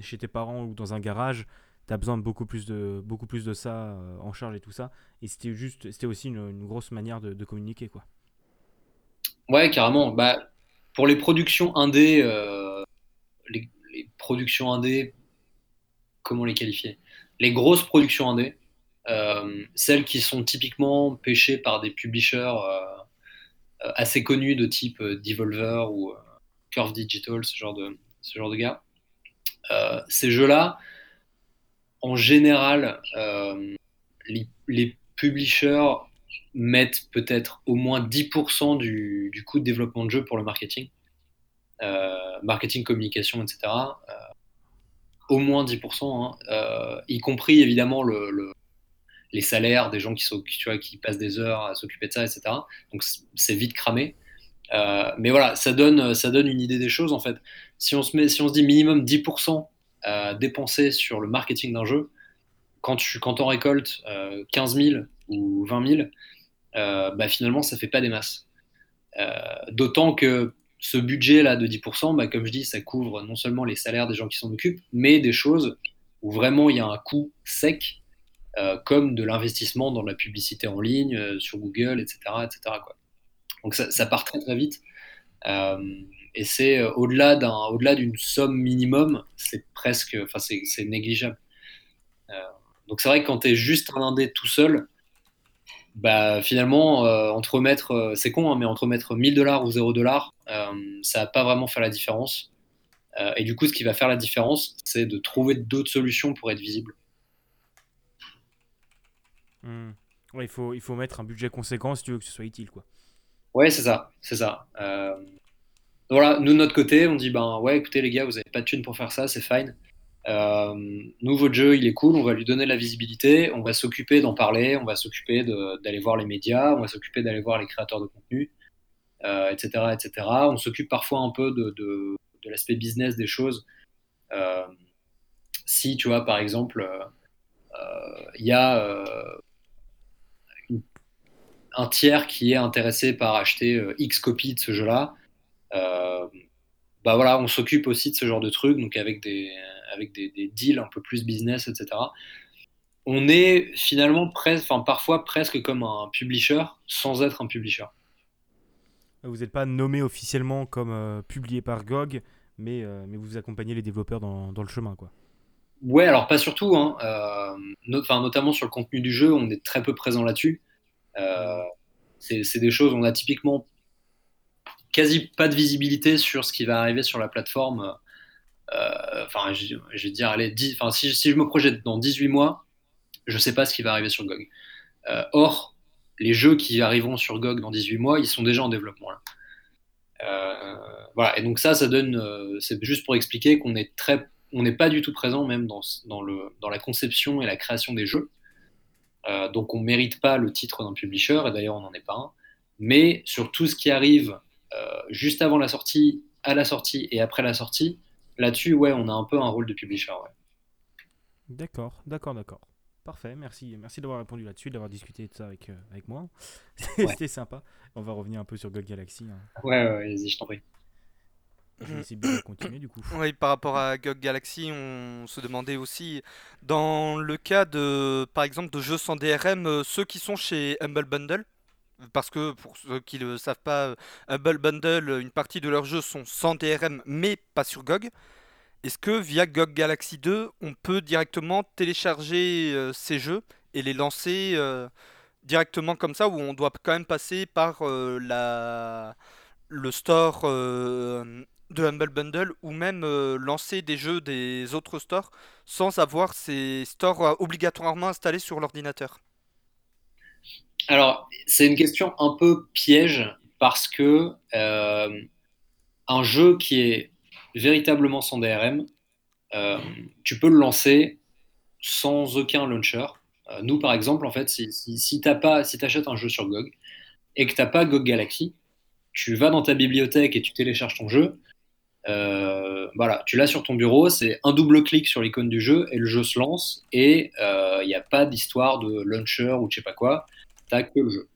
chez tes parents ou dans un garage, tu as besoin de beaucoup plus de, ça en charge et tout ça. Et c'était aussi une, grosse manière de, communiquer quoi. Ouais, carrément. Bah, pour les productions indé, les, les productions indé, comment les qualifier? Les grosses productions indé, euh, celles qui sont typiquement pêchées par des publishers euh, euh, assez connus de type Devolver ou Curve Digital, ce genre de, ce genre de gars. ces jeux-là, en général, les, publishers mettent peut-être au moins 10% du, du, coût de développement de jeu pour le marketing, marketing, communication, etc au moins 10%, hein, euh, y compris évidemment le, les salaires des gens qui, sont, tu vois, qui passent des heures à s'occuper de ça, etc. Donc c'est vite cramé. Euh, mais voilà, ça donne, ça donne une idée des choses en fait. Si on se, met, si on se dit minimum 10% à dépenser sur le marketing d'un jeu, quand tu quand on récoltes 15 000 ou 20 000, bah, finalement ça fait pas des masses. Euh, d'autant que ce budget-là de 10%, bah, comme je dis, ça couvre non seulement les salaires des gens qui s'en occupent, mais des choses où vraiment il y a un coût sec, euh, comme de l'investissement dans la publicité en ligne, euh, sur Google, etc. etc. Donc ça, part très très vite. Euh, et c'est au-delà d'un, au-delà d'une somme minimum, c'est presque, enfin c'est négligeable. donc c'est vrai que quand tu es juste un indé tout seul, bah, finalement, euh, entre mettre, euh, c'est con, hein, mais entre mettre 1000 dollars ou 0 dollars, euh, ça va pas vraiment faire la différence. et du coup, ce qui va faire la différence, c'est de trouver d'autres solutions pour être visible. Hmm. Ouais, il faut, il faut mettre un budget conséquent si tu veux que ce soit utile, quoi. Ouais, c'est ça, c'est ça. voilà, nous de notre côté, on dit ben ouais, écoutez les gars, vous avez pas de thunes pour faire ça, c'est fine. Euh, nouveau jeu, il est cool, on va lui donner la visibilité, on va s'occuper d'en parler, on va s'occuper d'aller voir les médias, on va s'occuper d'aller voir les créateurs de contenu, etc., euh, etc. On s'occupe parfois un peu de, de, l'aspect business des choses. Euh, si, tu vois, par exemple, il y a un tiers qui est intéressé par acheter X copies de ce jeu-là. bah voilà, on s'occupe aussi de ce genre de trucs, donc avec des, avec des, des deals un peu plus business, etc on est finalement presque, enfin parfois presque comme un publisher sans être un publisher. Vous n'êtes pas nommé officiellement comme euh, publié par GOG, mais, euh, mais vous accompagnez les développeurs dans, dans, le chemin, quoi. Ouais, alors pas surtout, hein, euh, notamment sur le contenu du jeu, on est très peu présent là-dessus. c'est des choses, on a typiquement quasi pas de visibilité sur ce qui va arriver sur la plateforme. Enfin, je, vais dire, allez, si, si, je me projette dans 18 mois, je ne sais pas ce qui va arriver sur GOG. Euh, or, les jeux qui arriveront sur GOG dans 18 mois, ils sont déjà en développement. Euh, voilà, et donc ça, ça donne, euh, c'est juste pour expliquer qu'on est très, on n'est pas du tout présent même dans, dans, le, dans la conception et la création des jeux. donc on mérite pas le titre d'un publisher, et d'ailleurs on n'en est pas un. Mais sur tout ce qui arrive juste avant la sortie, à la sortie et après la sortie, là-dessus, ouais, on a un peu un rôle de publisher. Ouais. D'accord, d'accord, d'accord. Parfait, merci, merci d'avoir répondu là-dessus, d'avoir discuté de ça avec, euh, avec moi. C'était sympa. On va revenir un peu sur God Galaxy. Hein. Ouais, ouais, vas-y, je t'en prie. Je vais essayer de continuer du coup. Oui, par rapport à GOG Galaxy, on se demandait aussi, dans le cas de, par exemple, de jeux sans DRM, euh, ceux qui sont chez Humble Bundle, parce que pour ceux qui ne le savent pas, Humble Bundle, une partie de leurs jeux sont sans DRM, mais pas sur GOG. Est-ce que via GOG Galaxy 2, on peut directement télécharger euh, ces jeux et les lancer euh, directement comme ça, ou on doit quand même passer par euh, la... le store de Humble Bundle, ou même lancer des jeux des autres stores sans avoir ces stores obligatoirement installés sur l'ordinateur? Alors, c'est une question un peu piège parce que un jeu qui est véritablement sans DRM, euh, tu peux le lancer sans aucun launcher. Euh, nous, par exemple, en fait, si, si, tu achètes un jeu sur GOG et que tu n'as pas GOG Galaxy, tu vas dans ta bibliothèque et tu télécharges ton jeu. Euh, voilà, tu l'as sur ton bureau, c'est un double clic sur l'icône du jeu et le jeu se lance et il n'y a pas d'histoire de launcher ou je sais pas quoi, t'as que le jeu.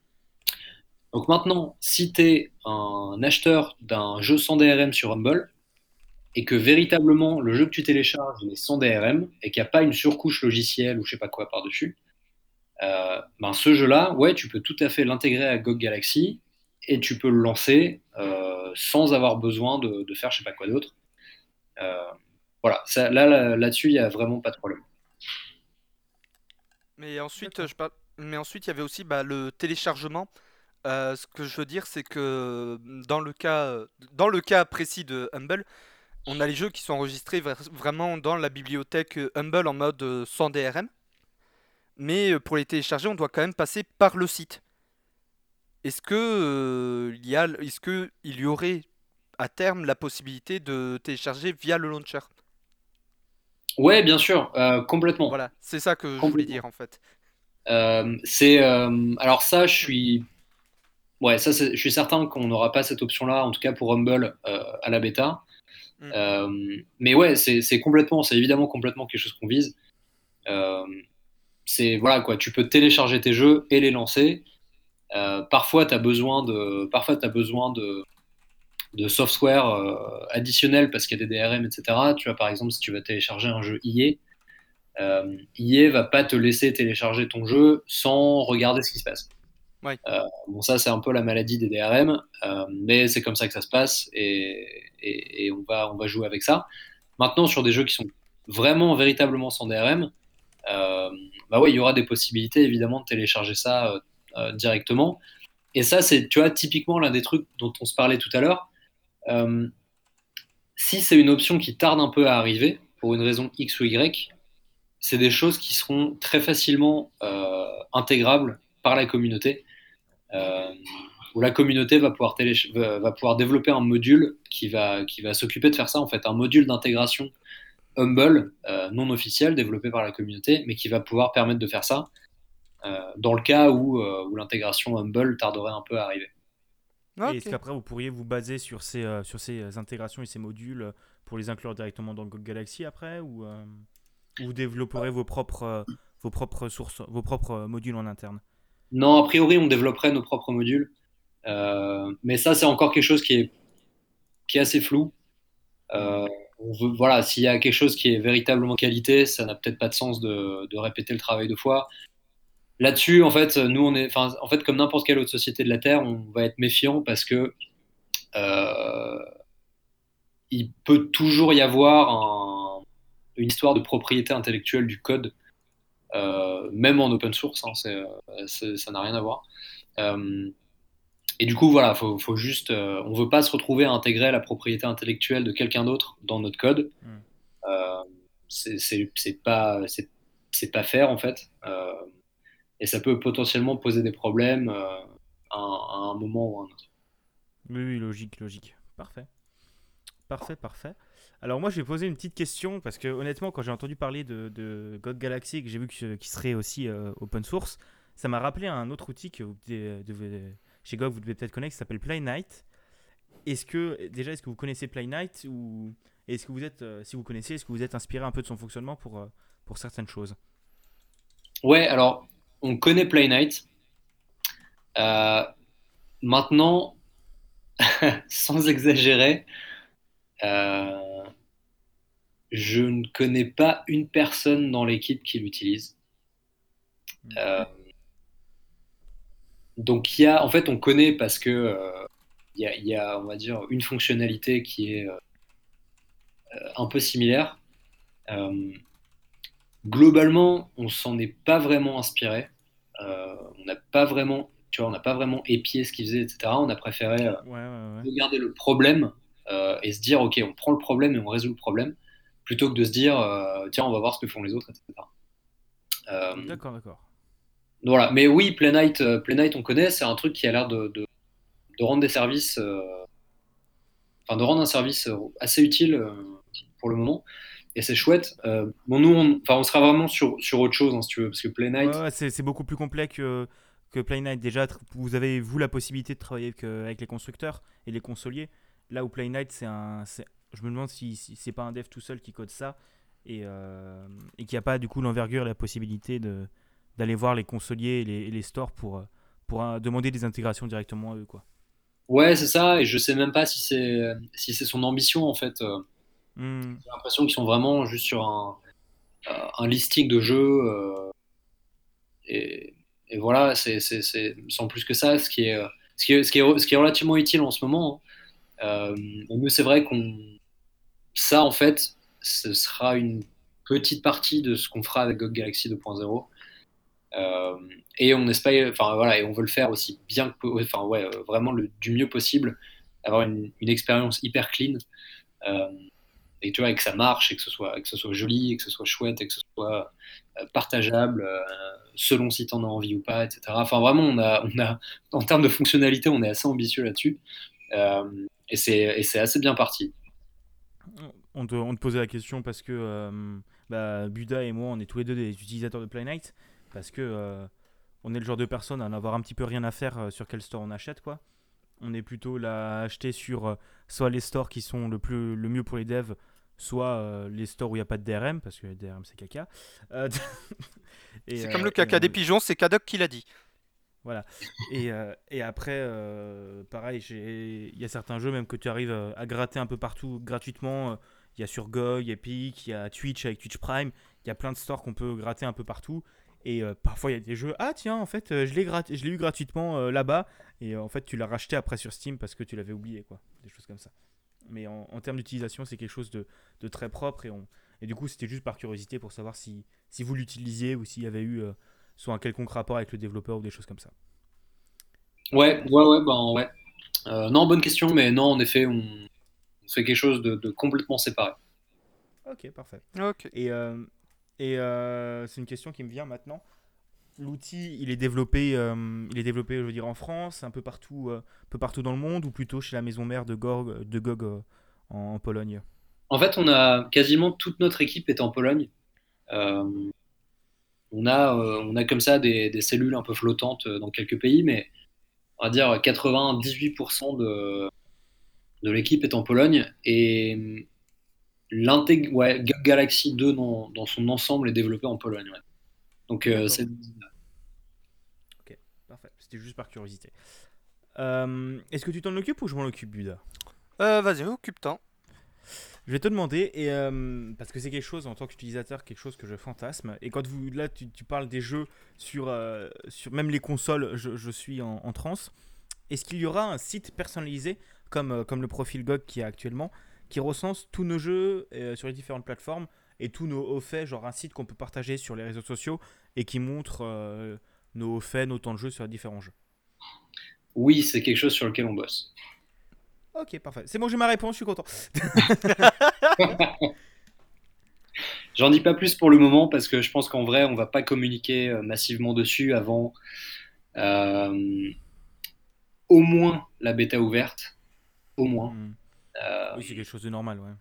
Donc maintenant, si tu es un acheteur d'un jeu sans DRM sur Humble, et que véritablement le jeu que tu télécharges est sans DRM et qu'il n'y a pas une surcouche logicielle ou je sais pas quoi par-dessus, euh, ben ce jeu-là, ouais, tu peux tout à fait l'intégrer à GOG Galaxy et tu peux le lancer euh, sans avoir besoin de, faire je sais pas quoi d'autre. Euh, voilà, ça, là, là-dessus, il n'y a vraiment pas de problème. Mais ensuite, je parle... Mais ensuite, il y avait aussi bah, le téléchargement. ce que je veux dire, c'est que dans le cas, dans le cas précis de Humble, on a les jeux qui sont enregistrés vraiment dans la bibliothèque euh, Humble en mode euh, sans DRM. Mais euh, pour les télécharger, on doit quand même passer par le site. Est-ce que il y a, est-ce que il y aurait à terme la possibilité de télécharger via le launcher? Ouais, bien sûr, complètement. Voilà, c'est ça que je voulais dire en fait. C'est alors ça, je suis ouais, ça, je suis certain qu'on n'aura pas cette option-là, en tout cas pour Humble à la bêta. Mm. Euh, mais ouais, c'est complètement, c'est évidemment complètement quelque chose qu'on vise. Euh, c'est voilà quoi, tu peux télécharger tes jeux et les lancer. Euh, parfois, tu as besoin de, parfois as besoin de, de software additionnel parce qu'il y a des DRM, etc. Tu vois, par exemple, si tu vas télécharger un jeu IE, euh, IE va pas te laisser télécharger ton jeu sans regarder ce qui se passe. bon, ça, c'est un peu la maladie des DRM, mais c'est comme ça que ça se passe. Et, et, on, va, on va jouer avec ça. Maintenant, sur des jeux qui sont vraiment, véritablement sans DRM, euh, bah ouais, il y aura des possibilités évidemment de télécharger ça euh, euh, directement. Et ça, c'est, tu vois, typiquement l'un des trucs dont on se parlait tout à l'heure. si c'est une option qui tarde un peu à arriver, pour une raison X ou Y, c'est des choses qui seront très facilement intégrables par la communauté où la communauté va pouvoir, va pouvoir développer un module qui va, qui va s'occuper de faire ça, en fait, un module d'intégration Humble, euh, non officiel, développé par la communauté, mais qui va pouvoir permettre de faire ça euh, dans le cas où, euh, où l'intégration Humble tarderait un peu à arriver. Et est-ce qu'après vous pourriez vous baser sur ces, sur ces intégrations et ces modules pour les inclure directement dans Google Galaxy après ou vous développerez vos propres, vos propres sources, vos propres modules en interne Non, a priori, on développerait nos propres modules. mais ça, c'est encore quelque chose qui est, qui est assez flou. voilà, s'il y a quelque chose qui est véritablement qualité, ça n'a peut-être pas de sens de, répéter le travail deux fois. Là-dessus, en fait, nous, on est, en fait, comme n'importe quelle autre société de la Terre, on va être méfiant parce que il peut toujours y avoir une histoire de propriété intellectuelle du code, euh, même en open source, hein, euh, ça n'a rien à voir. Euh, et du coup, voilà, faut, faut juste, on veut pas se retrouver à intégrer la propriété intellectuelle de quelqu'un d'autre dans notre code. Mm. c'est pas, c'est pas faire en fait, et ça peut potentiellement poser des problèmes à, un moment ou à un autre. oui, logique, logique. Parfait. Parfait, parfait. Alors moi, je vais poser une petite question parce que honnêtement, quand j'ai entendu parler de, God Galaxy que j'ai vu qu'il serait aussi euh, open source, ça m'a rappelé un autre outil que vous devez, chez GOG vous devez peut-être connaître qui s'appelle Playnite. Est-ce que déjà, est-ce que vous connaissez Playnite ou est-ce que vous êtes, euh, si vous connaissez, est-ce que vous êtes inspiré un peu de son fonctionnement pour, euh, pour certaines choses? Ouais, alors on connaît Playnite. maintenant, sans exagérer, euh, je ne connais pas une personne dans l'équipe qui l'utilise. Euh, donc il y a, en fait, on connaît parce que euh, il y, a, on va dire, une fonctionnalité qui est un peu similaire. globalement, on s'en est pas vraiment inspiré. on n'a pas vraiment, tu vois, on n'a pas vraiment épié ce qu'il faisait, etc. On a préféré regarder le problème euh, et se dire, OK, on prend le problème et on résout le problème, plutôt que de se dire, euh, tiens, on va voir ce que font les autres, etc. Euh, d'accord, d'accord. Voilà, mais oui, Playnite, Playnite on connaît, c'est un truc qui a l'air de, de, rendre des services, enfin de rendre un service assez utile pour le moment et c'est chouette. bon, nous, on, on sera vraiment sur, sur autre chose, hein, si tu veux, parce que. Ouais, c'est beaucoup plus complet que, que Playnite. Déjà, vous avez, vous, la possibilité de travailler avec, avec les constructeurs et les consoliers. Là où Playnite, c'est un. Je me demande si, c'est pas un dev tout seul qui code ça et, euh, et qui a pas du coup l'envergure et la possibilité de, d'aller voir les consoliers et les, stores pour, pour euh, demander des intégrations directement à eux. Quoi. Ouais, c'est ça, et je sais même pas si c'est, si c'est son ambition en fait. Euh. Hmm. J'ai l'impression qu'ils sont vraiment juste sur un, un listing de jeux. et, et, voilà, c'est, c'est, sans plus que ça, ce qui est, ce qui est, ce qui est, ce qui est relativement utile en ce moment. Hein. Euh, nous, c'est vrai qu'on. Ça, en fait, ce sera une petite partie de ce qu'on fera avec GOG Galaxy 2.0. Euh, et on espère, enfin voilà, et on veut le faire aussi bien que, enfin ouais, euh, vraiment du mieux possible, avoir une, expérience hyper clean, et tu vois, et que ça marche, et que ce soit, que ce soit joli, et que ce soit chouette, et que ce soit partageable, selon si tu en as envie ou pas, etc. Enfin vraiment, on a, on a, en termes de fonctionnalité, on est assez ambitieux là-dessus et c'est assez bien parti. On te, on te, posait la question parce que euh, bah, Buda et moi, on est tous les deux des utilisateurs de Playnite. Parce que euh, on est le genre de personne à n'avoir un petit peu rien à faire euh, sur quel store on achète. quoi. On est plutôt là à acheter sur soit les stores qui sont le, plus, le mieux pour les devs, soit les stores où il n'y a pas de DRM, parce que DRM c'est caca. c'est comme le caca des pigeons, c'est Kadok qui l'a dit. Voilà. Et, euh, et après, euh, pareil, il y a certains jeux même que tu arrives euh, à gratter un peu partout gratuitement. Il y a sur GOG, Epic, il y a Twitch avec Twitch Prime. Il y a plein de stores qu'on peut gratter un peu partout. Et parfois, il y a des jeux. Ah, tiens, en fait, je l'ai eu gratuitement là-bas. Et en fait, tu l'as racheté après sur Steam parce que tu l'avais oublié, quoi. Des choses comme ça. Mais en, en termes d'utilisation, c'est quelque chose de, de, très propre. Et, on, et du coup, c'était juste par curiosité pour savoir si, si vous l'utilisiez ou s'il y avait eu soit un quelconque rapport avec le développeur ou des choses comme ça. Ouais, ouais, ouais, ben ouais. Euh, non, bonne question, mais non, en effet, on, fait quelque chose de, complètement séparé. Ok, parfait. Ok. Et, euh, et euh, c'est une question qui me vient maintenant. L'outil, il est développé, il est développé, je veux dire, en France, un peu partout, un peu partout dans le monde, ou plutôt chez la maison mère de GOG, de GOG en, Pologne? En fait, on a quasiment toute notre équipe est en Pologne on a, euh, on a comme ça des, cellules un peu flottantes euh, dans quelques pays, mais on va dire 98% de, de l'équipe est en Pologne et ouais, Galaxy 2 dans, son ensemble est développé en Pologne. Donc c'est. Ok, parfait. C'était juste par curiosité. Est-ce que tu t'en occupes ou je m'en occupe, Buda? Vas-y, occupe-toi. Je vais te demander, et, parce que c'est quelque chose en tant qu'utilisateur, quelque chose que je fantasme. Et quand vous, là, tu, parles des jeux sur, sur même les consoles, je, suis en, en transe. Est-ce qu'il y aura un site personnalisé, comme, comme le profil GOG qui est actuellement, qui recense tous nos jeux sur les différentes plateformes et tous nos hauts faits, genre un site qu'on peut partager sur les réseaux sociaux et qui montre nos hauts faits, nos temps de jeu sur les différents jeux? Oui, c'est quelque chose sur lequel on bosse. Ok, parfait. C'est bon, j'ai ma réponse, je suis content. J'en dis pas plus pour le moment parce que je pense qu'en vrai, on va pas communiquer euh, massivement dessus avant euh, au moins la bêta ouverte. Au moins. Hmm. Euh, oui, c'est quelque chose de normal, ouais.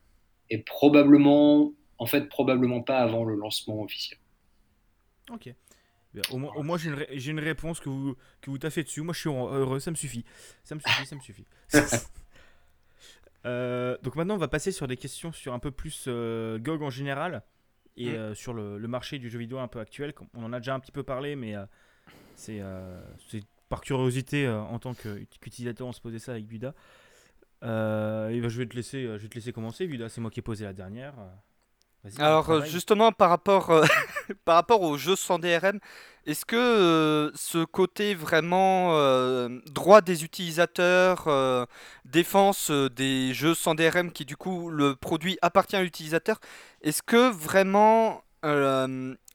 Et probablement, en fait, probablement pas avant le lancement officiel. Ok. Au moins, au moins j'ai une, une, réponse que vous, que vous taffez dessus. Moi, je suis heureux, ça me suffit. Ça me suffit, ça me suffit. Euh, donc maintenant, on va passer sur des questions sur un peu plus euh, GOG en général et mm. euh, sur le, marché du jeu vidéo un peu actuel. On en a déjà un petit peu parlé, mais c'est par curiosité en tant qu'utilisateur, on se posait ça avec Buda. et ben, je, vais te laisser, je vais te laisser commencer, Buda. C'est moi qui ai posé la dernière. Alors justement par rapport, par rapport aux jeux sans DRM, est-ce que euh, ce côté vraiment euh, droit des utilisateurs, euh, défense des jeux sans DRM qui du coup le produit appartient à l'utilisateur, est-ce que vraiment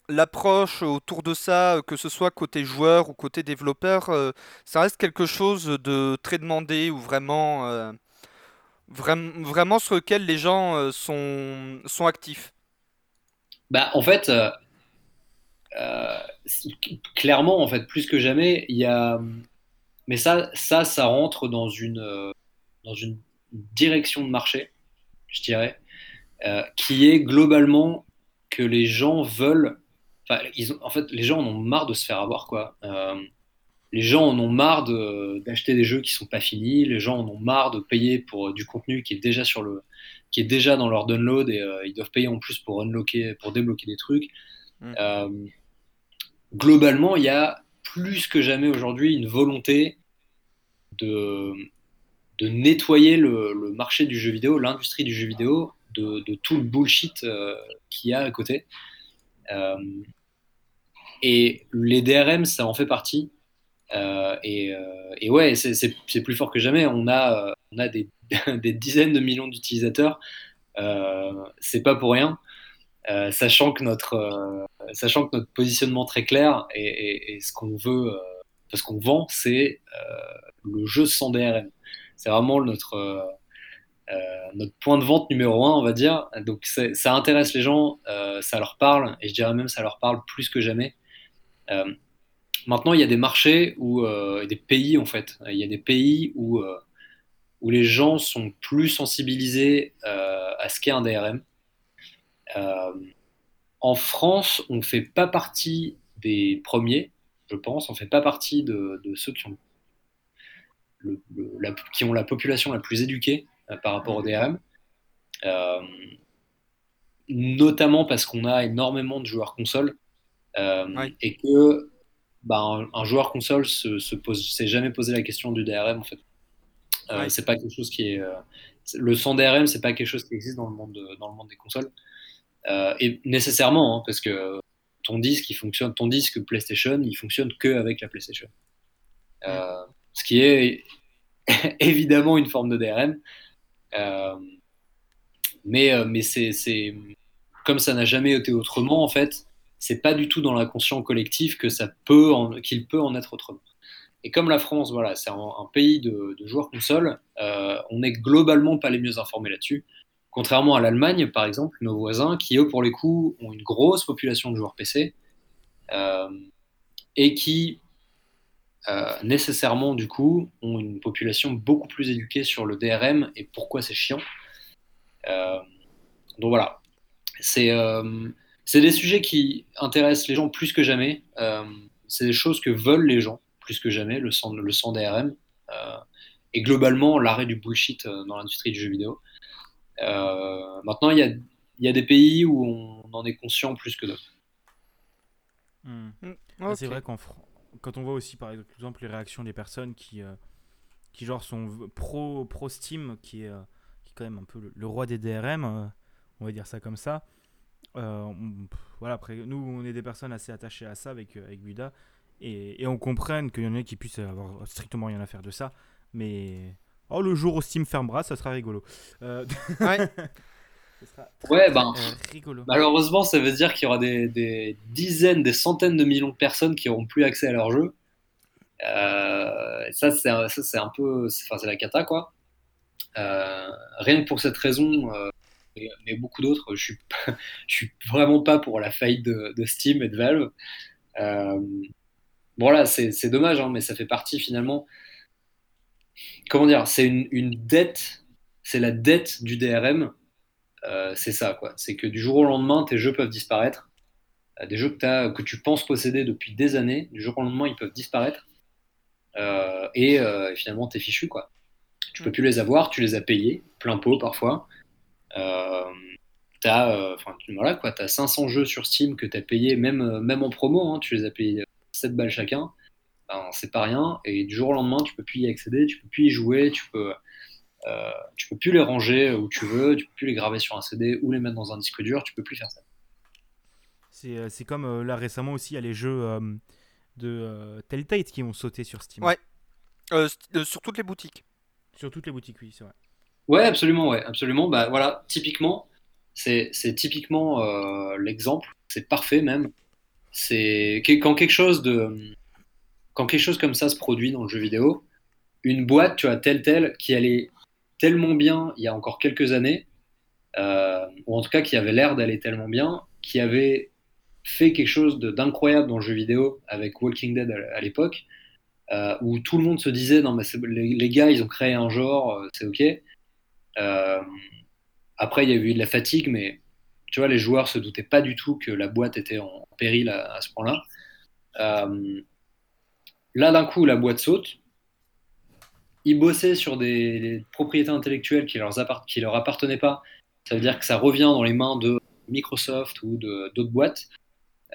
l'approche autour de ça, que ce soit côté joueur ou côté développeur, ça reste quelque chose de très demandé ou vraiment, vraiment sur lequel les gens sont, sont actifs? Bah, en fait, euh, clairement, en fait, plus que jamais, il y a. Mais ça, ça, ça rentre dans une, euh, dans une direction de marché, je dirais, euh, qui est globalement que les gens veulent. Ils en fait, les gens en ont marre de se faire avoir, quoi. les gens en ont marre d'acheter des jeux qui sont pas finis. Les gens en ont marre de payer pour du contenu qui est déjà sur le, qui est déjà dans leur download et ils doivent payer en plus pour unlocker, pour débloquer des trucs. Mm globalement, il y a plus que jamais aujourd'hui une volonté de, de nettoyer le, marché du jeu vidéo, l'industrie du jeu vidéo, de, tout le bullshit euh, qu'il y a à côté. Euh, et les DRM, ça en fait partie. Euh, et, et, ouais, c'est plus fort que jamais. On a, a des, dizaines de millions d'utilisateurs. c'est pas pour rien. Euh, sachant, que notre, euh, positionnement très clair et, ce qu'on veut, euh, ce qu'on vend, c'est le jeu sans DRM. C'est vraiment notre, notre point de vente numéro un, on va dire. Donc ça intéresse les gens, ça leur parle, et je dirais même ça leur parle plus que jamais. Maintenant, il y a des marchés où, des pays en fait, il y a des pays où, où les gens sont plus sensibilisés à ce qu'est un DRM. Euh, en France, on ne fait pas partie des premiers, je pense. On ne fait pas partie de, ceux qui ont, la, qui ont la population la plus éduquée euh, par rapport au DRM. Euh, notamment parce qu'on a énormément de joueurs console et que bah, un, joueur console se, se pose, s'est jamais posé la question du DRM en fait. C'est pas quelque chose qui est le sans DRM, c'est pas quelque chose qui existe dans le monde dans le monde des consoles. Euh, et nécessairement, hein, parce que ton disque, il fonctionne, ton disque PlayStation, il fonctionne que avec la PlayStation. Euh, ce qui est évidemment une forme de DRM. Euh, mais mais c'est comme ça n'a jamais été autrement, en fait, c'est pas du tout dans l'inconscient collectif que ça peut qu'il peut en être autrement. Et comme la France, voilà, c'est un, pays de, joueurs console, on n'est globalement pas les mieux informés là-dessus. Contrairement à l'Allemagne, par exemple, nos voisins, qui eux, pour les coups, ont une grosse population de joueurs PC euh, et qui, euh, nécessairement, du coup, ont une population beaucoup plus éduquée sur le DRM et pourquoi c'est chiant. Euh, donc voilà, c'est des sujets qui intéressent les gens plus que jamais. c'est des choses que veulent les gens plus que jamais, le sang, le sang DRM. et globalement, l'arrêt du bullshit dans l'industrie du jeu vidéo. Euh, maintenant, il y a, y a, des pays où on en est conscient plus que d'autres. Hmm. Hmm. C'est vrai qu'en quand on voit aussi par exemple les réactions des personnes qui, qui genre sont pro, pro Steam, qui est, qui est quand même un peu le, roi des DRM, on va dire ça comme ça. Voilà, après, nous, on est des personnes assez attachées à ça avec, avec Buda, et, et on comprenne qu'il y en a qui puissent avoir strictement rien à faire de ça, mais oh, le jour où Steam fermera, ça sera rigolo. Euh, ouais. ouais, ben, rigolo. malheureusement, ça veut dire qu'il y aura des, dizaines, des centaines de millions de personnes qui n'auront plus accès à leur jeu. Euh, ça, c'est un peu. C'est la cata, quoi. Euh, rien que pour cette raison, mais, beaucoup d'autres, je suis, je suis vraiment pas pour la faillite de, Steam et de Valve. bon, là, c'est dommage, hein, mais ça fait partie finalement comment dire, c'est une, dette, c'est la dette du DRM. Euh, c'est ça, quoi. C'est que du jour au lendemain, tes jeux peuvent disparaître. Euh, des jeux que, as, que tu penses posséder depuis des années, du jour au lendemain, ils peuvent disparaître. Euh, et, finalement, t'es fichu, quoi. Tu peux plus les avoir, tu les as payés, plein pot parfois. T'as voilà, quoi, as 500 jeux sur Steam que tu as payé, même, même en promo, hein, tu les as payés 7 balles chacun. Ben, c'est pas rien. Et du jour au lendemain, tu peux plus y accéder, tu peux plus y jouer, tu peux, euh, tu peux plus les ranger où tu veux, tu peux plus les graver sur un CD ou les mettre dans un disque dur, tu peux plus faire ça. C'est, euh, comme euh, là récemment aussi, il y a les jeux de Telltale qui ont sauté sur Steam. Ouais. sur toutes les boutiques. Sur toutes les boutiques, oui, c'est vrai. Ouais, absolument, ouais, absolument. Bah voilà, typiquement, c'est, typiquement l'exemple, c'est parfait même. C'est quand quelque chose de quand quelque chose comme ça se produit dans le jeu vidéo, une boîte, tu as telle telle qui allait tellement bien il y a encore quelques années, euh, ou en tout cas qui avait l'air d'aller tellement bien, qui avait fait quelque chose d'incroyable dans le jeu vidéo avec Walking Dead à, l'époque, euh, où tout le monde se disait non mais les, gars ils ont créé un genre, euh, c'est ok. Après il y a eu de la fatigue, mais tu vois les joueurs se doutaient pas du tout que la boîte était en péril à, ce point-là. Là, d'un coup, la boîte saute. Ils bossaient sur des, propriétés intellectuelles qui leur, qui leur appartenaient pas. Ça veut dire que ça revient dans les mains de Microsoft ou d'autres boîtes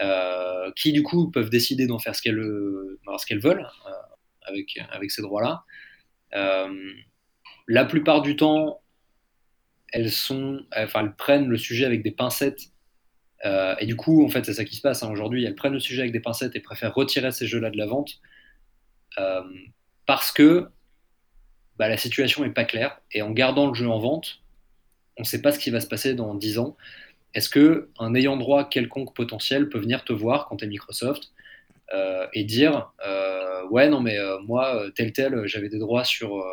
euh, qui, du coup, peuvent décider d'en faire ce qu'elles veulent euh, avec, ces droits-là. Euh, la plupart du temps, elles, sont, enfin, elles prennent le sujet avec des pincettes. et du coup, en fait, c'est ça qui se passe hein, aujourd'hui. Elles prennent le sujet avec des pincettes et préfèrent retirer ces jeux-là de la vente euh, parce que bah, la situation n'est pas claire et en gardant le jeu en vente, on ne sait pas ce qui va se passer dans 10 ans. Est-ce que un ayant droit quelconque potentiel peut venir te voir quand tu es Microsoft euh, et dire euh, ouais non mais moi tel tel j'avais des droits sur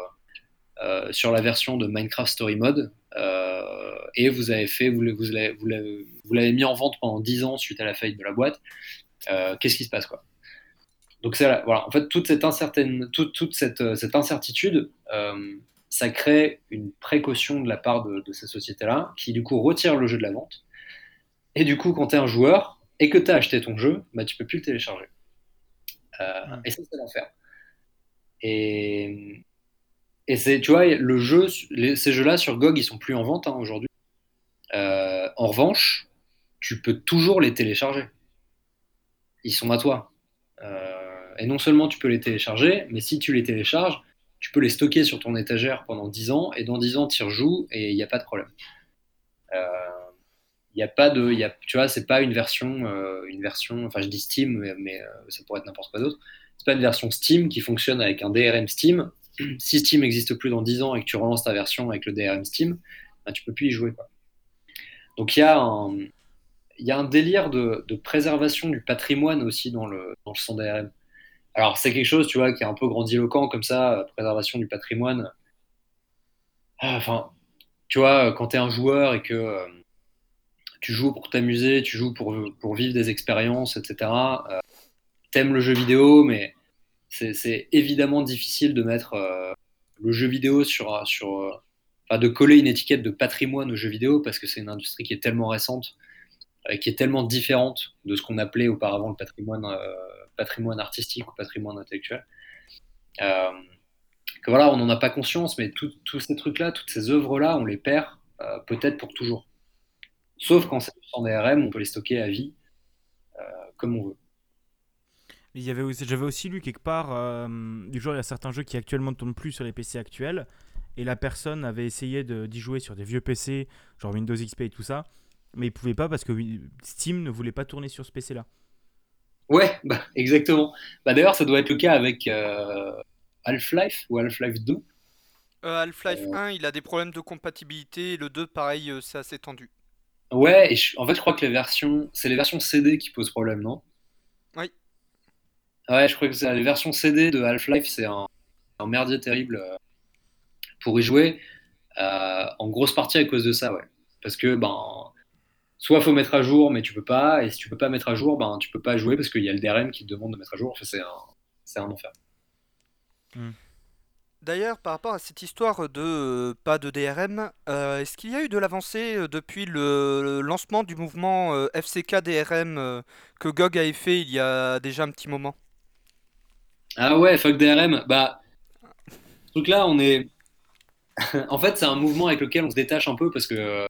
sur la version de Minecraft Story Mode et vous avez fait vous, vous l'avez mis en vente pendant 10 ans suite à la faillite de la boîte qu'est-ce qui se passe quoi? Donc voilà, en fait toute cette incertaine, toute, toute cette, euh, cette, incertitude, euh, ça crée une précaution de la part de, ces sociétés-là, qui du coup retire le jeu de la vente. Et du coup, quand tu es un joueur et que tu as acheté ton jeu, bah, tu peux plus le télécharger. Euh, et ça, c'est l'enfer. Et, et c'est, tu vois, le jeu, ces jeux-là sur GOG, ils sont plus en vente hein, aujourd'hui. en revanche, tu peux toujours les télécharger. Ils sont à toi. Et non seulement tu peux les télécharger, mais si tu les télécharges, tu peux les stocker sur ton étagère pendant 10 ans, et dans 10 ans, tu rejoues, et il n'y a pas de problème. Il euh, a pas de. Y a, tu vois, c'est pas une version, euh, une version. Enfin, je dis Steam, mais, euh, ça pourrait être n'importe quoi d'autre. C'est pas une version Steam qui fonctionne avec un DRM Steam. Si Steam n'existe plus dans 10 ans et que tu relances ta version avec le DRM Steam, tu ben, tu peux plus y jouer. Donc il y a un, délire de, préservation du patrimoine aussi dans le, dans le son DRM. Alors, c'est quelque chose, tu vois, qui est un peu grandiloquent comme ça, euh, préservation du patrimoine. Ah, enfin, tu vois, quand tu es un joueur et que euh, tu joues pour t'amuser, tu joues pour, pour vivre des expériences, etc., euh, t'aimes le jeu vidéo, mais c'est évidemment difficile de mettre le jeu vidéo sur. sur enfin, de coller une étiquette de patrimoine au jeu vidéo parce que c'est une industrie qui est tellement récente, qui est tellement différente de ce qu'on appelait auparavant le patrimoine patrimoine artistique ou patrimoine intellectuel. Euh, que voilà, on n'en a pas conscience, mais tous ces trucs-là, toutes ces œuvres-là, on les perd euh, peut-être pour toujours. Sauf quand c'est en DRM, on peut les stocker à vie, euh, comme on veut. J'avais aussi, aussi lu quelque part, euh, du genre il y a certains jeux qui actuellement ne tournent plus sur les PC actuels, et la personne avait essayé d'y jouer sur des vieux PC, genre Windows XP et tout ça, mais il pouvait pas parce que Steam ne voulait pas tourner sur ce PC-là. Ouais, bah, exactement. Bah, D'ailleurs, ça doit être le cas avec euh, Half-Life ou Half-Life 2. Euh, Half-Life 1, il a des problèmes de compatibilité, le 2, pareil, c'est assez tendu. Ouais, et en fait, je crois que les versions, c'est les versions CD qui posent problème, non? Oui. Ouais, je crois que c'est les versions CD de Half-Life, c'est un, merdier terrible euh, pour y jouer. Euh, en grosse partie à cause de ça, ouais. Parce que, ben, soit faut mettre à jour, mais tu peux pas, et si tu peux pas mettre à jour, ben, tu peux pas jouer parce qu'il y a le DRM qui te demande de mettre à jour. c'est un, un enfer. Hmm. D'ailleurs, par rapport à cette histoire de euh, pas de DRM, est-ce qu'il y a eu de l'avancée depuis le, lancement du mouvement FCK DRM que GOG avait fait il y a déjà un petit moment? Ah ouais, fuck DRM. Bah, ce truc-là, on est. en fait, c'est un mouvement avec lequel on se détache un peu parce que.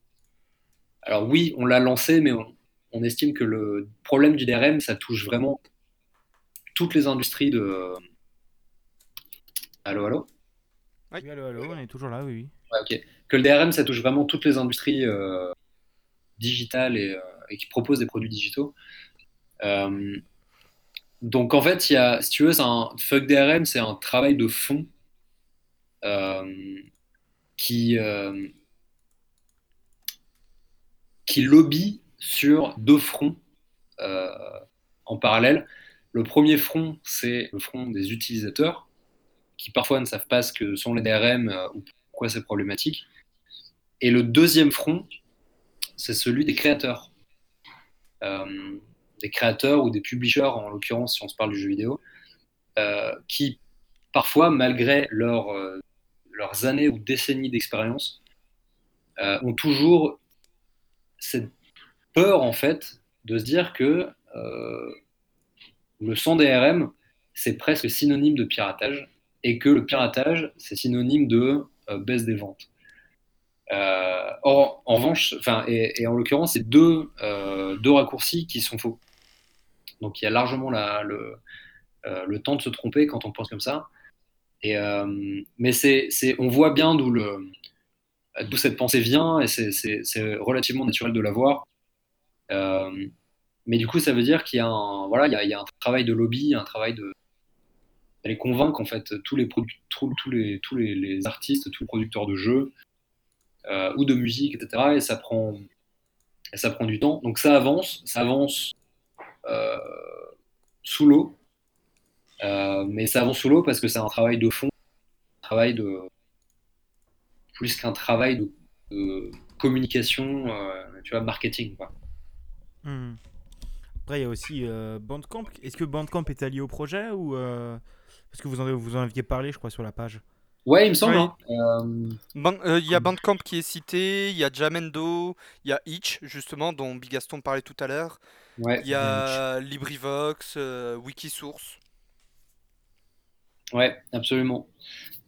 Alors oui, on l'a lancé, mais on, on estime que le problème du DRM, ça touche vraiment toutes les industries de. Allô, allô oui, allô, allô, on est toujours là, oui. ok. Que le DRM, ça touche vraiment toutes les industries euh, digitales euh, et, qui proposent des produits digitaux. Euh, donc en fait, il y a, si tu veux, un fuck DRM, c'est un travail de fond qui qui lobby sur deux fronts en parallèle. Le premier front, c'est le front des utilisateurs qui parfois ne savent pas ce que sont les DRM euh, ou pourquoi c'est problématique. Et le deuxième front, c'est celui des créateurs. Euh, des créateurs ou des publishers, en l'occurrence, si on se parle du jeu vidéo, euh, qui parfois, malgré leur, leurs années ou décennies d'expérience, ont toujours cette peur, en fait, de se dire que le sans DRM, c'est presque synonyme de piratage et que le piratage, c'est synonyme de euh, baisse des ventes. Euh, or, en revanche, enfin, et, en l'occurrence, c'est deux, euh, deux raccourcis qui sont faux. Donc il y a largement la, le, le temps de se tromper quand on pense comme ça. Et, mais c'est, on voit bien d'où, cette pensée vient et c'est, relativement naturel de la voir. mais du coup, ça veut dire qu'il y a un, voilà, il y a, y a un travail de lobby, un travail de, aller convaincre en fait tous les, tous, les, tous les, artistes, tous les producteurs de jeux euh, ou de musique, etc. Et ça prend, ça prend du temps. Donc ça avance, ça avance euh, sous l'eau, euh, mais ça avance sous l'eau parce que c'est un travail de fond, un travail de plus qu'un travail de, communication, tu vois, marketing. Quoi. Hmm. Après, il y a aussi Bandcamp. Est-ce que Bandcamp est allié au projet ou parce que vous en, vous en aviez parlé, je crois, sur la page. Ouais, il me semble. Hein. Euh, euh, il y a Bandcamp qui est cité, il y a Jamendo, il y a Itch, justement, dont Bigaston parlait tout à l'heure. Ouais, il y a LibriVox, euh, Wikisource. Ouais, absolument.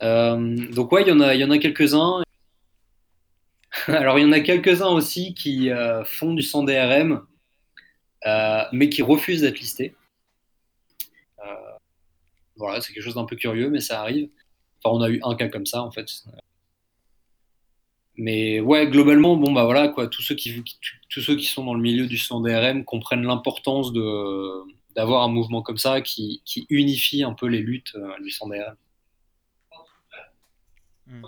donc ouais, il y en a, il y en a quelques-uns. Alors il y en a quelques-uns aussi qui font du sans DRM, mais qui refusent d'être listés. Voilà, c'est quelque chose d'un peu curieux, mais ça arrive. Enfin, on a eu un cas comme ça, en fait. Mais ouais, globalement, bon, bah voilà, quoi, tous ceux qui, tous ceux qui sont dans le milieu du sans DRM comprennent l'importance de, d'avoir un mouvement comme ça qui, qui unifie un peu les luttes euh, du sans DRM. Hmm.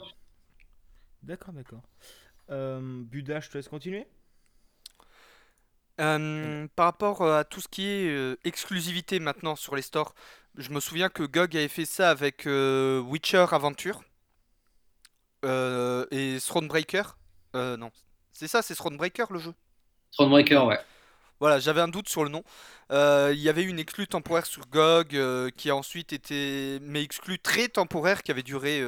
D'accord, d'accord. Euh, Buda, je te laisse continuer? Euh, par rapport à tout ce qui est exclusivité maintenant sur les stores, je me souviens que GOG avait fait ça avec euh, Witcher Aventure euh, et Thronebreaker. Euh, non, c'est ça, c'est Thronebreaker le jeu? Thronebreaker, ouais. Voilà, j'avais un doute sur le nom. Il y avait une exclue temporaire sur GOG qui a ensuite été. Mais exclue très temporaire qui avait duré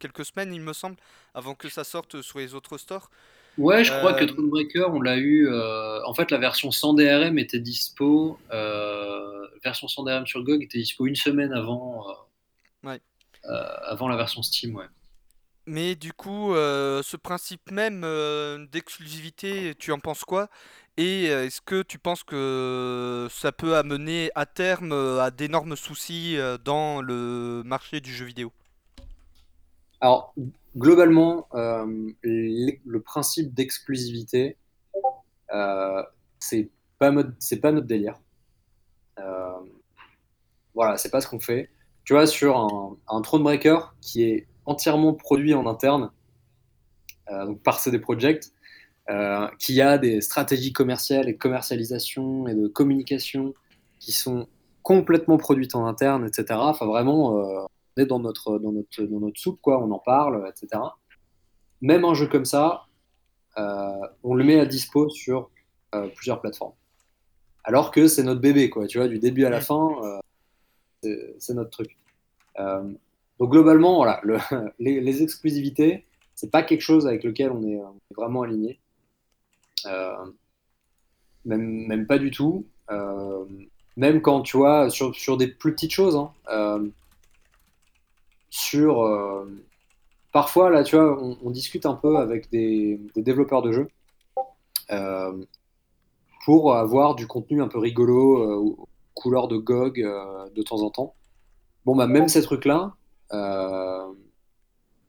quelques semaines, il me semble, avant que ça sorte sur les autres stores. Ouais, je crois que Thronebreaker, on l'a eu. en fait, la version sans DRM était dispo version sans DRM sur GOG était dispo une semaine avant, euh, euh, avant la version Steam. Ouais. Mais du coup, euh, ce principe même euh, d'exclusivité, tu en penses quoi? Et euh, est-ce que tu penses que ça peut amener à terme à d'énormes soucis dans le marché du jeu vidéo? Alors, globalement, l'e- principe d'exclusivité, c'est pas, pas notre délire. Voilà, c'est pas ce qu'on fait. Tu vois, sur un, un Thronebreaker qui est entièrement produit en interne, euh, donc par CD Projekt, euh, qui a des stratégies commerciales et de commercialisation et de communication qui sont complètement produites en interne, etc. Enfin, vraiment, euh, on est dans notre, dans notre, dans notre soupe, quoi, on en parle, etc. Même un jeu comme ça, on le met à dispo sur plusieurs plateformes. Alors que c'est notre bébé, quoi, tu vois, du début à la fin, c'est notre truc. Euh, donc globalement, les, exclusivités, c'est pas quelque chose avec lequel on est, est vraiment aligné. Euh, même, pas du tout. Euh, même quand tu vois, sur, des plus petites choses, hein, euh, sur. euh, parfois, là, tu vois, on, discute un peu avec des, développeurs de jeux euh, pour avoir du contenu un peu rigolo, euh, aux couleurs de GOG euh, de temps en temps. Bon, bah, même ces trucs-là, euh,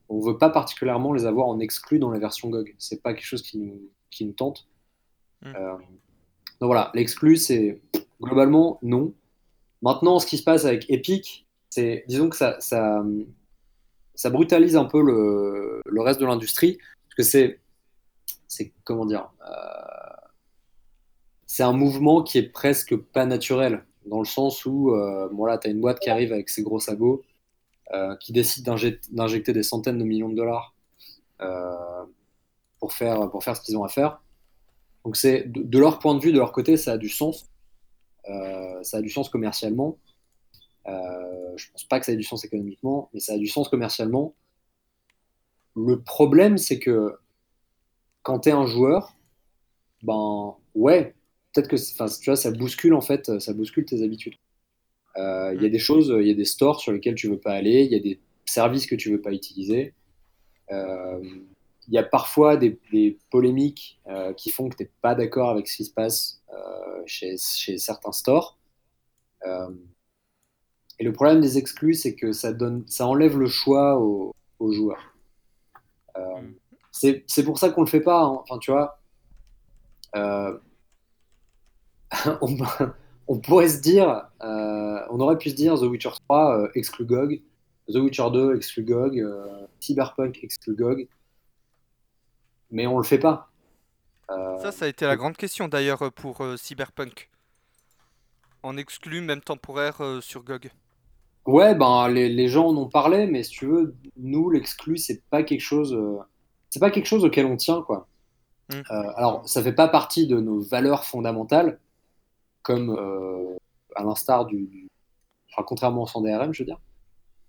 on veut pas particulièrement les avoir en exclu dans la version GOG. C'est pas quelque chose qui nous, qui nous tente. Mm. Euh, donc voilà, l'exclu, c'est globalement non. Maintenant, ce qui se passe avec Epic, c'est, disons que ça, ça, ça brutalise un peu le, le reste de l'industrie, parce que c'est, c'est comment dire, euh, c'est un mouvement qui est presque pas naturel, dans le sens où, voilà, tu as une boîte qui arrive avec ses gros sabots, qui décide d'inject- d'injecter des centaines de millions de dollars euh, pour faire, pour faire ce qu'ils ont à faire. Donc c'est de, leur point de vue, de leur côté, ça a du sens. Euh, ça a du sens commercialement. Euh, je pense pas que ça ait du sens économiquement, mais ça a du sens commercialement. Le problème, c'est que quand tu es un joueur, ben ouais, peut-être que tu vois, ça bouscule en fait, ça bouscule tes habitudes. Euh, Il y a Mm. des choses, il y a des stores sur lesquels tu veux pas aller, il y a des services que tu veux pas utiliser. Euh, il y a parfois des, des polémiques euh, qui font que tu n'es pas d'accord avec ce qui se passe chez, chez certains stores. Et le problème des exclus, c'est que ça, donne, ça enlève le choix aux, aux joueurs. C'est pour ça qu'on le fait pas. hein. Enfin, tu vois, on, on pourrait se dire, euh, on aurait pu se dire The Witcher 3 euh, exclut GOG, The Witcher 2 exclut GOG, euh, Cyberpunk exclut GOG, mais on le fait pas. Ça, ça a été la grande question d'ailleurs pour Cyberpunk. En exclu, même temporaire sur GOG. Ouais, ben les, les gens en ont parlé, mais si tu veux, nous l'exclu, c'est pas quelque chose, euh, c'est pas quelque chose auquel on tient, quoi. Mm. Euh, alors, ça fait pas partie de nos valeurs fondamentales, comme euh, à l'instar du, du- enfin, contrairement au sans DRM, je veux dire.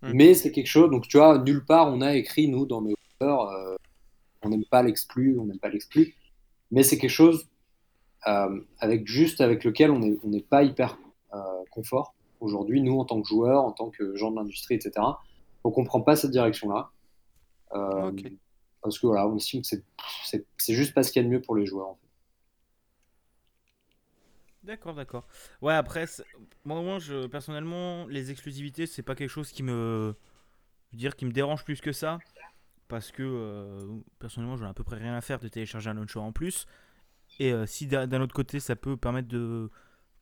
Mm. Mais c'est quelque chose, donc tu vois, nulle part on a écrit nous dans nos valeurs, euh, on n'aime pas l'exclu, on n'aime pas l'exclu, mais c'est quelque chose euh, avec juste avec lequel on est on n'est pas hyper euh, confort aujourd'hui, nous en tant que joueurs, en tant que gens de l'industrie, etc. Donc on prend pas cette direction-là. Euh. Parce que voilà, on estime que c'est juste pas ce qu'il y a de mieux pour les joueurs. en fait. D'accord, d'accord. Ouais, après, moi, je, personnellement, les exclusivités, c'est pas quelque chose qui me, dire, qui me dérange plus que ça, parce que euh, personnellement, j'en ai à peu près rien à faire de télécharger un launcher en plus. Et euh, si d'un autre côté, ça peut permettre de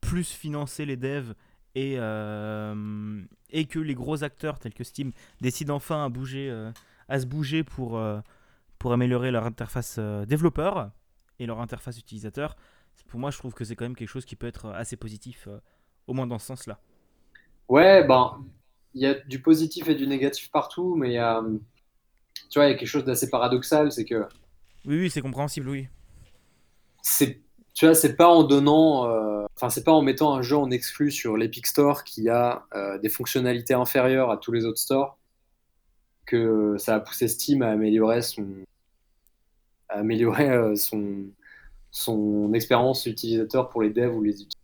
plus financer les devs et, euh, que les gros acteurs tels que Steam décident enfin à se bouger pour, pour améliorer leur interface développeur et leur interface utilisateur, pour moi, je trouve que c'est quand même quelque chose qui peut être assez positif, euh, au moins dans ce sens-là. Ouais, ben il y a du positif et du négatif partout, mais il y a, tu vois, il y a quelque chose d'assez paradoxal, c'est que Oui, oui, c'est compréhensible, oui. c'est tu vois c'est pas en donnant euh, enfin c'est pas en mettant un jeu en exclu sur l'Epic Store qui a euh, des fonctionnalités inférieures à tous les autres stores que ça a poussé Steam à améliorer son à améliorer euh, son son expérience utilisateur pour les devs ou les utilisateurs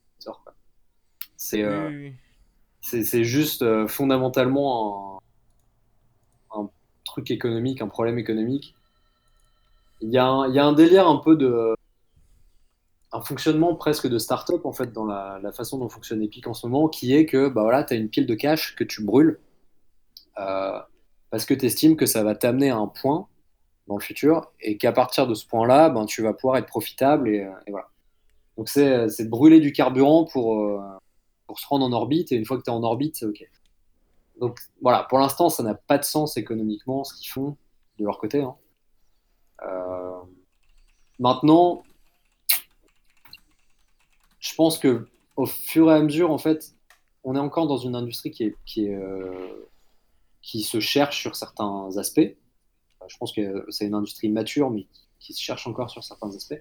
c'est euh, oui, oui. c'est c'est juste euh, fondamentalement un, un truc économique, un problème économique. Il y, a un, il y a un délire un peu de. un fonctionnement presque de start-up en fait dans la, la, façon dont fonctionne Epic en ce moment, qui est que bah voilà, tu as une pile de cash que tu brûles euh, parce que tu estimes que ça va t'amener à un point dans le futur et qu'à partir de ce point-là, ben, tu vas pouvoir être profitable et, et voilà. Donc c'est brûler du carburant pour, euh, pour se rendre en orbite et une fois que tu es en orbite, c'est OK. Donc voilà, pour l'instant, ça n'a pas de sens économiquement ce qu'ils font de leur côté. Hein. Euh, maintenant, je pense que au fur et à mesure, en fait, on est encore dans une industrie qui, est, euh, qui se cherche sur certains aspects. Euh, je pense que c'est une industrie mature, mais qui se cherche encore sur certains aspects.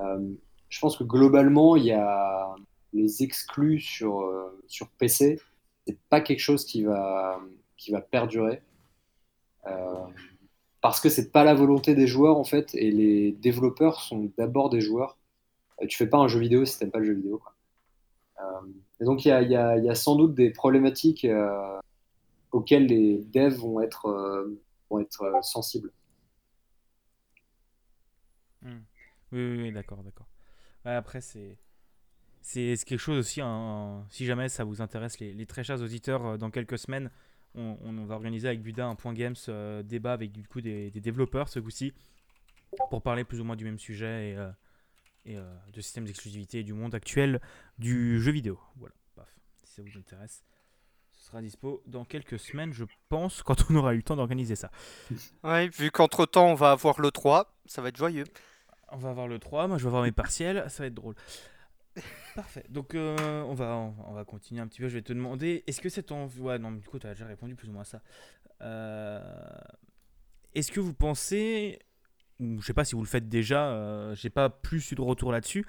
Euh, je pense que globalement, il y a les exclus sur, euh, sur PC c'est pas quelque chose qui va, qui va perdurer. Parce que c'est pas la volonté des joueurs en fait, et les développeurs sont d'abord des joueurs. Euh, tu fais pas un jeu vidéo si t'aimes pas le jeu vidéo. Et donc il y a, y, a, sans doute des problématiques auxquelles les devs vont être, vont être sensibles. Mmh. Oui, oui, d'accord, d'accord. Après, c'est c'est quelque chose aussi, hein, si jamais ça vous intéresse, les, très chers auditeurs, euh, dans quelques semaines, on, va organiser avec Buda un point games euh, débat avec du coup des, développeurs ce coup-ci, pour parler plus ou moins du même sujet et, euh, et euh, de systèmes d'exclusivité du monde actuel du jeu vidéo. Voilà, paf, si ça vous intéresse. Sera dispo dans quelques semaines, je pense, quand on aura eu le temps d'organiser ça. Ouais, vu qu'entre temps on va avoir le 3, ça va être joyeux. On va avoir le 3, moi je vais avoir mes partiels, ça va être drôle. Parfait. Donc euh, on, va, on va continuer un petit peu. Je vais te demander, est-ce que c'est envie... Ouais, non, du coup, tu as déjà répondu plus ou moins à ça. Euh... Est-ce que vous pensez, ou je sais pas si vous le faites déjà, euh, j'ai pas plus eu de retour là-dessus,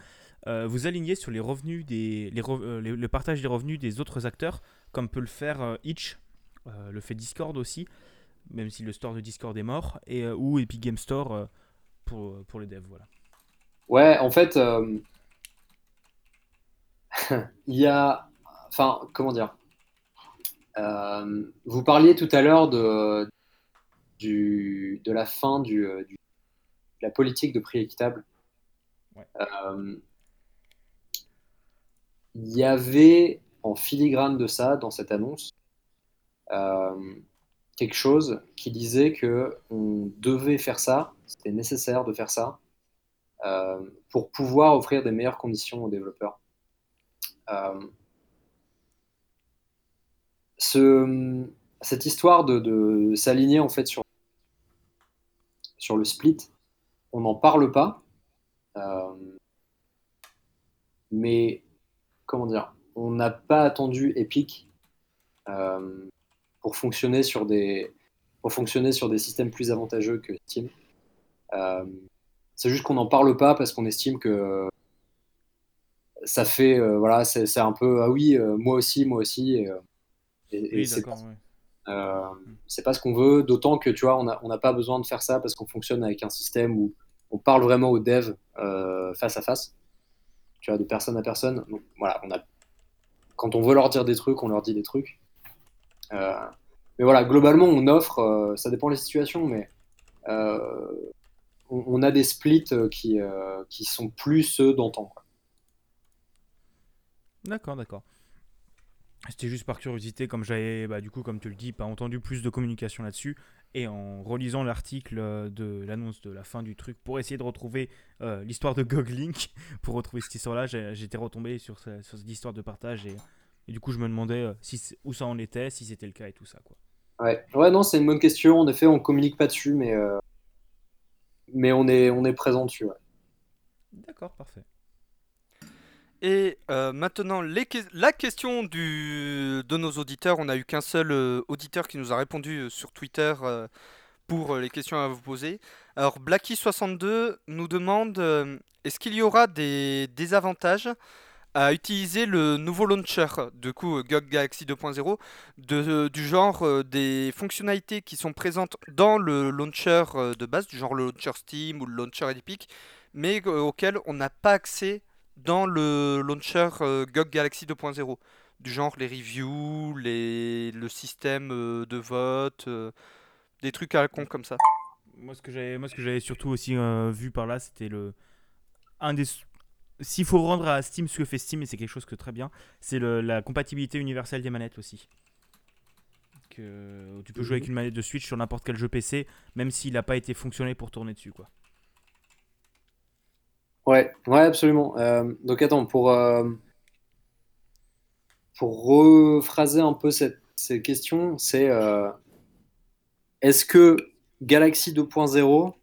euh, vous alignez sur les revenus des, les, re... les, le partage des revenus des autres acteurs, comme peut le faire Itch, le fait Discord aussi, même si le store de Discord est mort, et ou Epic Game Store pour, pour les devs, voilà. Ouais, en fait, il y a. Enfin, comment dire euh, Vous parliez tout à l'heure de, du, de la fin du, du, de la politique de prix équitable. Ouais. Euh, il y avait en filigrane de ça, dans cette annonce, euh, quelque chose qui disait que on devait faire ça, c'était nécessaire de faire ça, euh, pour pouvoir offrir des meilleures conditions aux développeurs. Euh, ce, cette histoire de, s'aligner en fait sur, le split, on n'en parle pas, mais comment dire, on n'a pas attendu Epic euh, pour fonctionner sur des pour fonctionner sur des systèmes plus avantageux que Steam. Euh, c'est juste qu'on n'en parle pas parce qu'on estime que ça fait euh, voilà c'est un peu ah oui moi aussi moi aussi et, et, oui, et c'est ouais. c'est pas ce qu'on veut d'autant que tu vois on n'a on pas besoin de faire ça parce qu'on fonctionne avec un système où on parle vraiment aux devs face à face tu vois de personne à personne donc voilà on a quand on veut leur dire des trucs on leur dit des trucs euh, mais voilà globalement on offre euh, ça dépend des situations mais on, on, a des splits qui, sont plus ceux d'antan. D'accord, d'accord. C'était juste par curiosité, comme j'avais, bah, du coup, comme tu le dis, pas entendu plus de communication là-dessus, et en relisant l'article de l'annonce de la fin du truc pour essayer de retrouver euh, l'histoire de Goglink, pour retrouver cette histoire-là, j'étais retombé sur, ce, sur, cette histoire de partage, et, et, du coup, je me demandais euh, si où ça en était, si c'était le cas et tout ça, quoi. Ouais, ouais non, c'est une bonne question. En effet, on communique pas dessus, mais, euh, mais on, est, on est présent dessus. Ouais. D'accord, parfait. Et euh, maintenant, la question de nos auditeurs, on n'a eu qu'un seul euh, auditeur qui nous a répondu euh, sur Twitter pour les questions à vous poser. Alors, Blacky62 nous demande est-ce qu'il y aura des désavantages à utiliser le nouveau launcher, du coup GOG Galaxy 2.0, du genre des fonctionnalités qui sont présentes dans le launcher de base, du genre le launcher Steam ou le launcher Epic, mais auquel on n'a pas accès dans le launcher euh, GOG Galaxy 2.0, du genre les reviews, les, le système euh, de vote, euh, Des trucs à la con comme ça. Moi, ce que j'avais, moi, ce que j'avais surtout aussi euh, vu par là, c'était le un des. S'il faut rendre à Steam ce que fait Steam, et c'est quelque chose que très bien, c'est la compatibilité universelle des manettes aussi. Que tu peux jouer avec une manette de Switch sur n'importe quel jeu PC, même s'il n'a pas été fonctionné pour tourner dessus, quoi. Ouais, ouais, absolument. Euh, donc attends, pour euh, pour rephraser un peu cette, cette question, c'est est-ce que Galaxy 2.0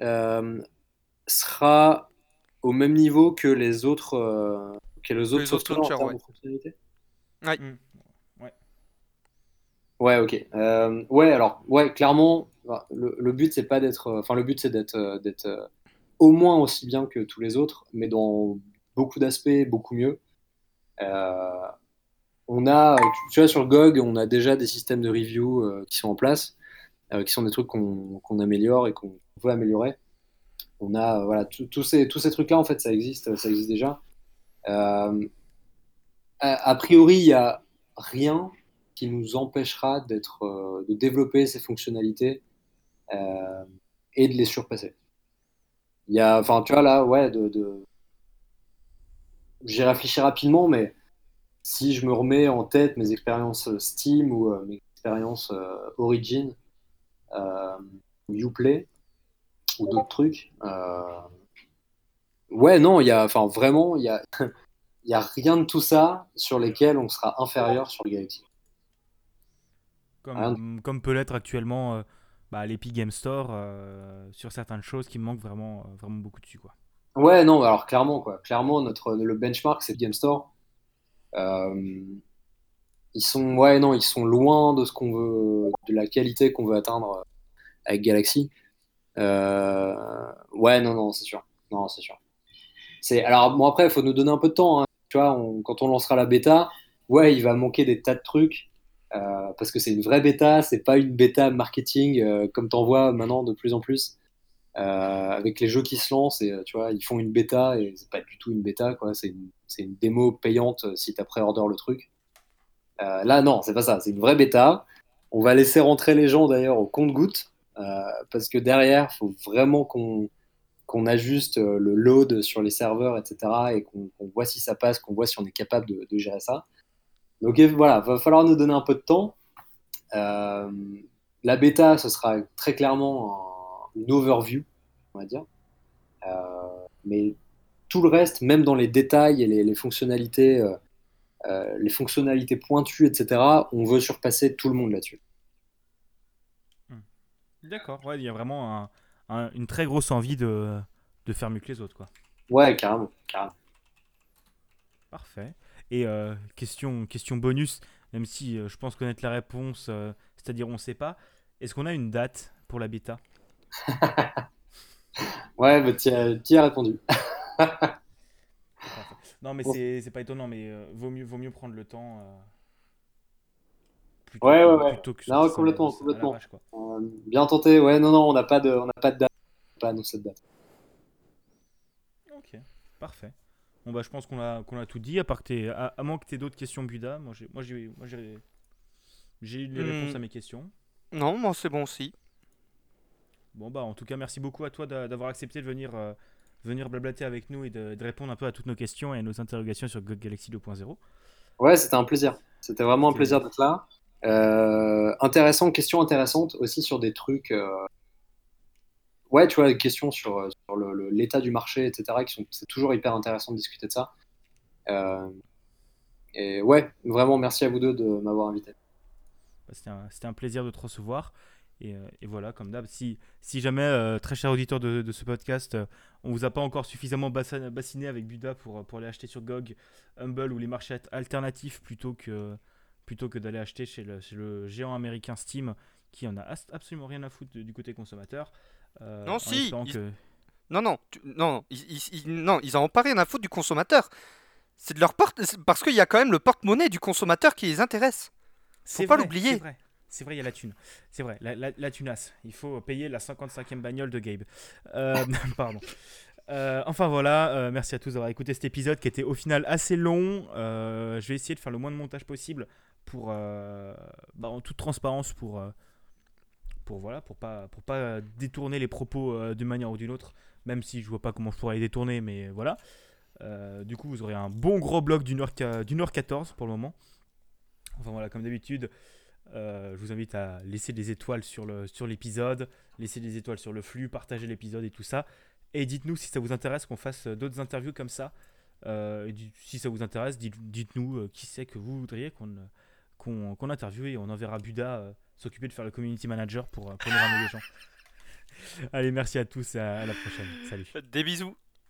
euh, sera au même niveau que les autres, euh, que les autres software en termes de fonctionnalité ouais. Mm. ouais. Ouais, ok. Euh, ouais, alors, ouais, clairement, bah, le, le but c'est pas d'être, enfin le but c'est d'être, d'être au moins aussi bien que tous les autres, mais dans beaucoup d'aspects beaucoup mieux. on a, tu vois, sur GOG, on a déjà des systèmes de review qui sont en place. Euh, qui sont des trucs qu'on améliore et qu'on veut améliorer. On a, voilà, tous ces, tous ces trucs-là, en fait, ça existe, ça existe déjà. Euh, a, priori, il n'y a rien qui nous empêchera d'être, euh, de développer ces fonctionnalités et de les surpasser. Il y a, enfin, tu vois, là, ouais, de, de... j'ai réfléchi rapidement, mais si je me remets en tête mes expériences Steam ou mes expériences Origin, euh, Uplay ou d'autres trucs. Euh, ouais, non, il y a, enfin vraiment, il y a, y a rien de tout ça sur lesquels on sera inférieur sur le Galaxy. Comme, comme peut l'être actuellement euh, bah, l'Epic Game Store sur certaines choses qui me manquent vraiment, vraiment beaucoup dessus. Quoi. Ouais, non, alors clairement, quoi. Clairement, notre, le benchmark, c'est Game Store. ils sont, ouais, non, ils sont loin de ce qu'on veut, de la qualité qu'on veut atteindre avec Galaxy. Euh, ouais, non, non, c'est sûr. Non, c'est sûr. C'est alors bon après, il faut nous donner un peu de temps. Hein. Tu vois, quand on lancera la bêta, ouais, il va manquer des tas de trucs euh, parce que c'est une vraie bêta, c'est pas une bêta marketing euh, comme t'en vois maintenant de plus en plus. avec les jeux qui se lancent et tu vois ils font une bêta et c'est pas du tout une bêta quoi c'est une, une, démo payante si tu pré-order le truc là non c'est pas ça c'est une vraie bêta on va laisser rentrer les gens d'ailleurs au compte-goutte euh, parce que derrière, faut vraiment qu'on qu'on ajuste euh, le load sur les serveurs, etc., et qu'on voit si ça passe, qu'on voit si on est capable de, gérer ça. Donc voilà, va falloir nous donner un peu de temps. Euh, la bêta, ce sera très clairement une overview, on va dire. mais tout le reste, même dans les détails et les, fonctionnalités, les fonctionnalités pointues, etc., on veut surpasser tout le monde là-dessus. D'accord, ouais, il y a vraiment une très grosse envie de, de, faire mieux que les autres, quoi. Ouais, carrément, carrément. Parfait. Et euh, question, question bonus, même si euh, je pense connaître la réponse, euh, c'est-à-dire on sait pas, est-ce qu'on a une date pour la bêta? Ouais, mais tu as, répondu. non, mais c'est pas étonnant, mais vaut, mieux, vaut mieux prendre le temps ouais, ouais, ouais. non, complètement, complètement. Euh, bien tenté, ouais, non, non, on n'a pas de, on n'a pas de date, pas annoncé cette date. Ok, parfait. Bon bah je pense qu'on a, qu'on a tout dit, à part que à, à, moins que tu aies d'autres questions Buda, moi j'ai, moi j'ai, moi j'ai, j'ai eu les hmm. réponses à mes questions. Non, moi c'est bon aussi. Bon bah en tout cas merci beaucoup à toi d'avoir accepté de venir, euh, venir blablater avec nous et de, de, répondre un peu à toutes nos questions et à nos interrogations sur Galaxy 2.0. Ouais, c'était un plaisir. C'était vraiment un plaisir d'être là. Euh, intéressant, question intéressante aussi sur des trucs. Euh, ouais, tu vois, des questions sur, sur l'état du marché, etc. C'est toujours hyper intéressant de discuter de ça. Euh, et ouais, vraiment, merci à vous deux de m'avoir invité. Bah, c'était un, plaisir de te recevoir. Et, et voilà, comme d'hab, si, jamais, très cher auditeur de, ce podcast, on vous a pas encore suffisamment bassiné avec Buda pour, pour aller acheter sur GOG, Humble ou les marchés alternatifs plutôt que, plutôt que d'aller acheter chez le, géant américain Steam qui en a absolument rien à foutre du côté consommateur. Euh, non, si. Non, non, non, ils, non, ils en ont pas rien à foutre du consommateur. C'est de leur porte parce qu'il y a quand même le porte-monnaie du consommateur qui les intéresse. Faut pas l'oublier. C'est vrai, il y a la thune. C'est vrai, la, la, tunasse. Il faut payer la 55e bagnole de Gabe. Euh, pardon. Euh, enfin voilà, merci à tous d'avoir écouté cet épisode qui était au final assez long. je vais essayer de faire le moins de montage possible pour, euh, bah, en toute transparence, pour, euh, pour voilà pour pas pour pas détourner les propos euh, d'une manière ou d'une autre même si je vois pas comment je pourrais les détourner mais voilà euh, du coup vous aurez un bon gros bloc d'une heure, d'une heure 14 pour le moment enfin voilà comme d'habitude je vous invite à laisser des étoiles sur, le, sur l'épisode, laisser des étoiles sur le flux, partager l'épisode et tout ça. Et dites-nous si ça vous intéresse qu'on fasse d'autres interviews comme ça. si ça vous intéresse, dites, nous qui c'est que vous voudriez qu'on, qu'on, qu'on interviewe et on enverra Buda s'occuper de faire le community manager pour, euh, pour nous ramener les gens. Allez, merci à tous, à, à la prochaine. Salut. Des bisous.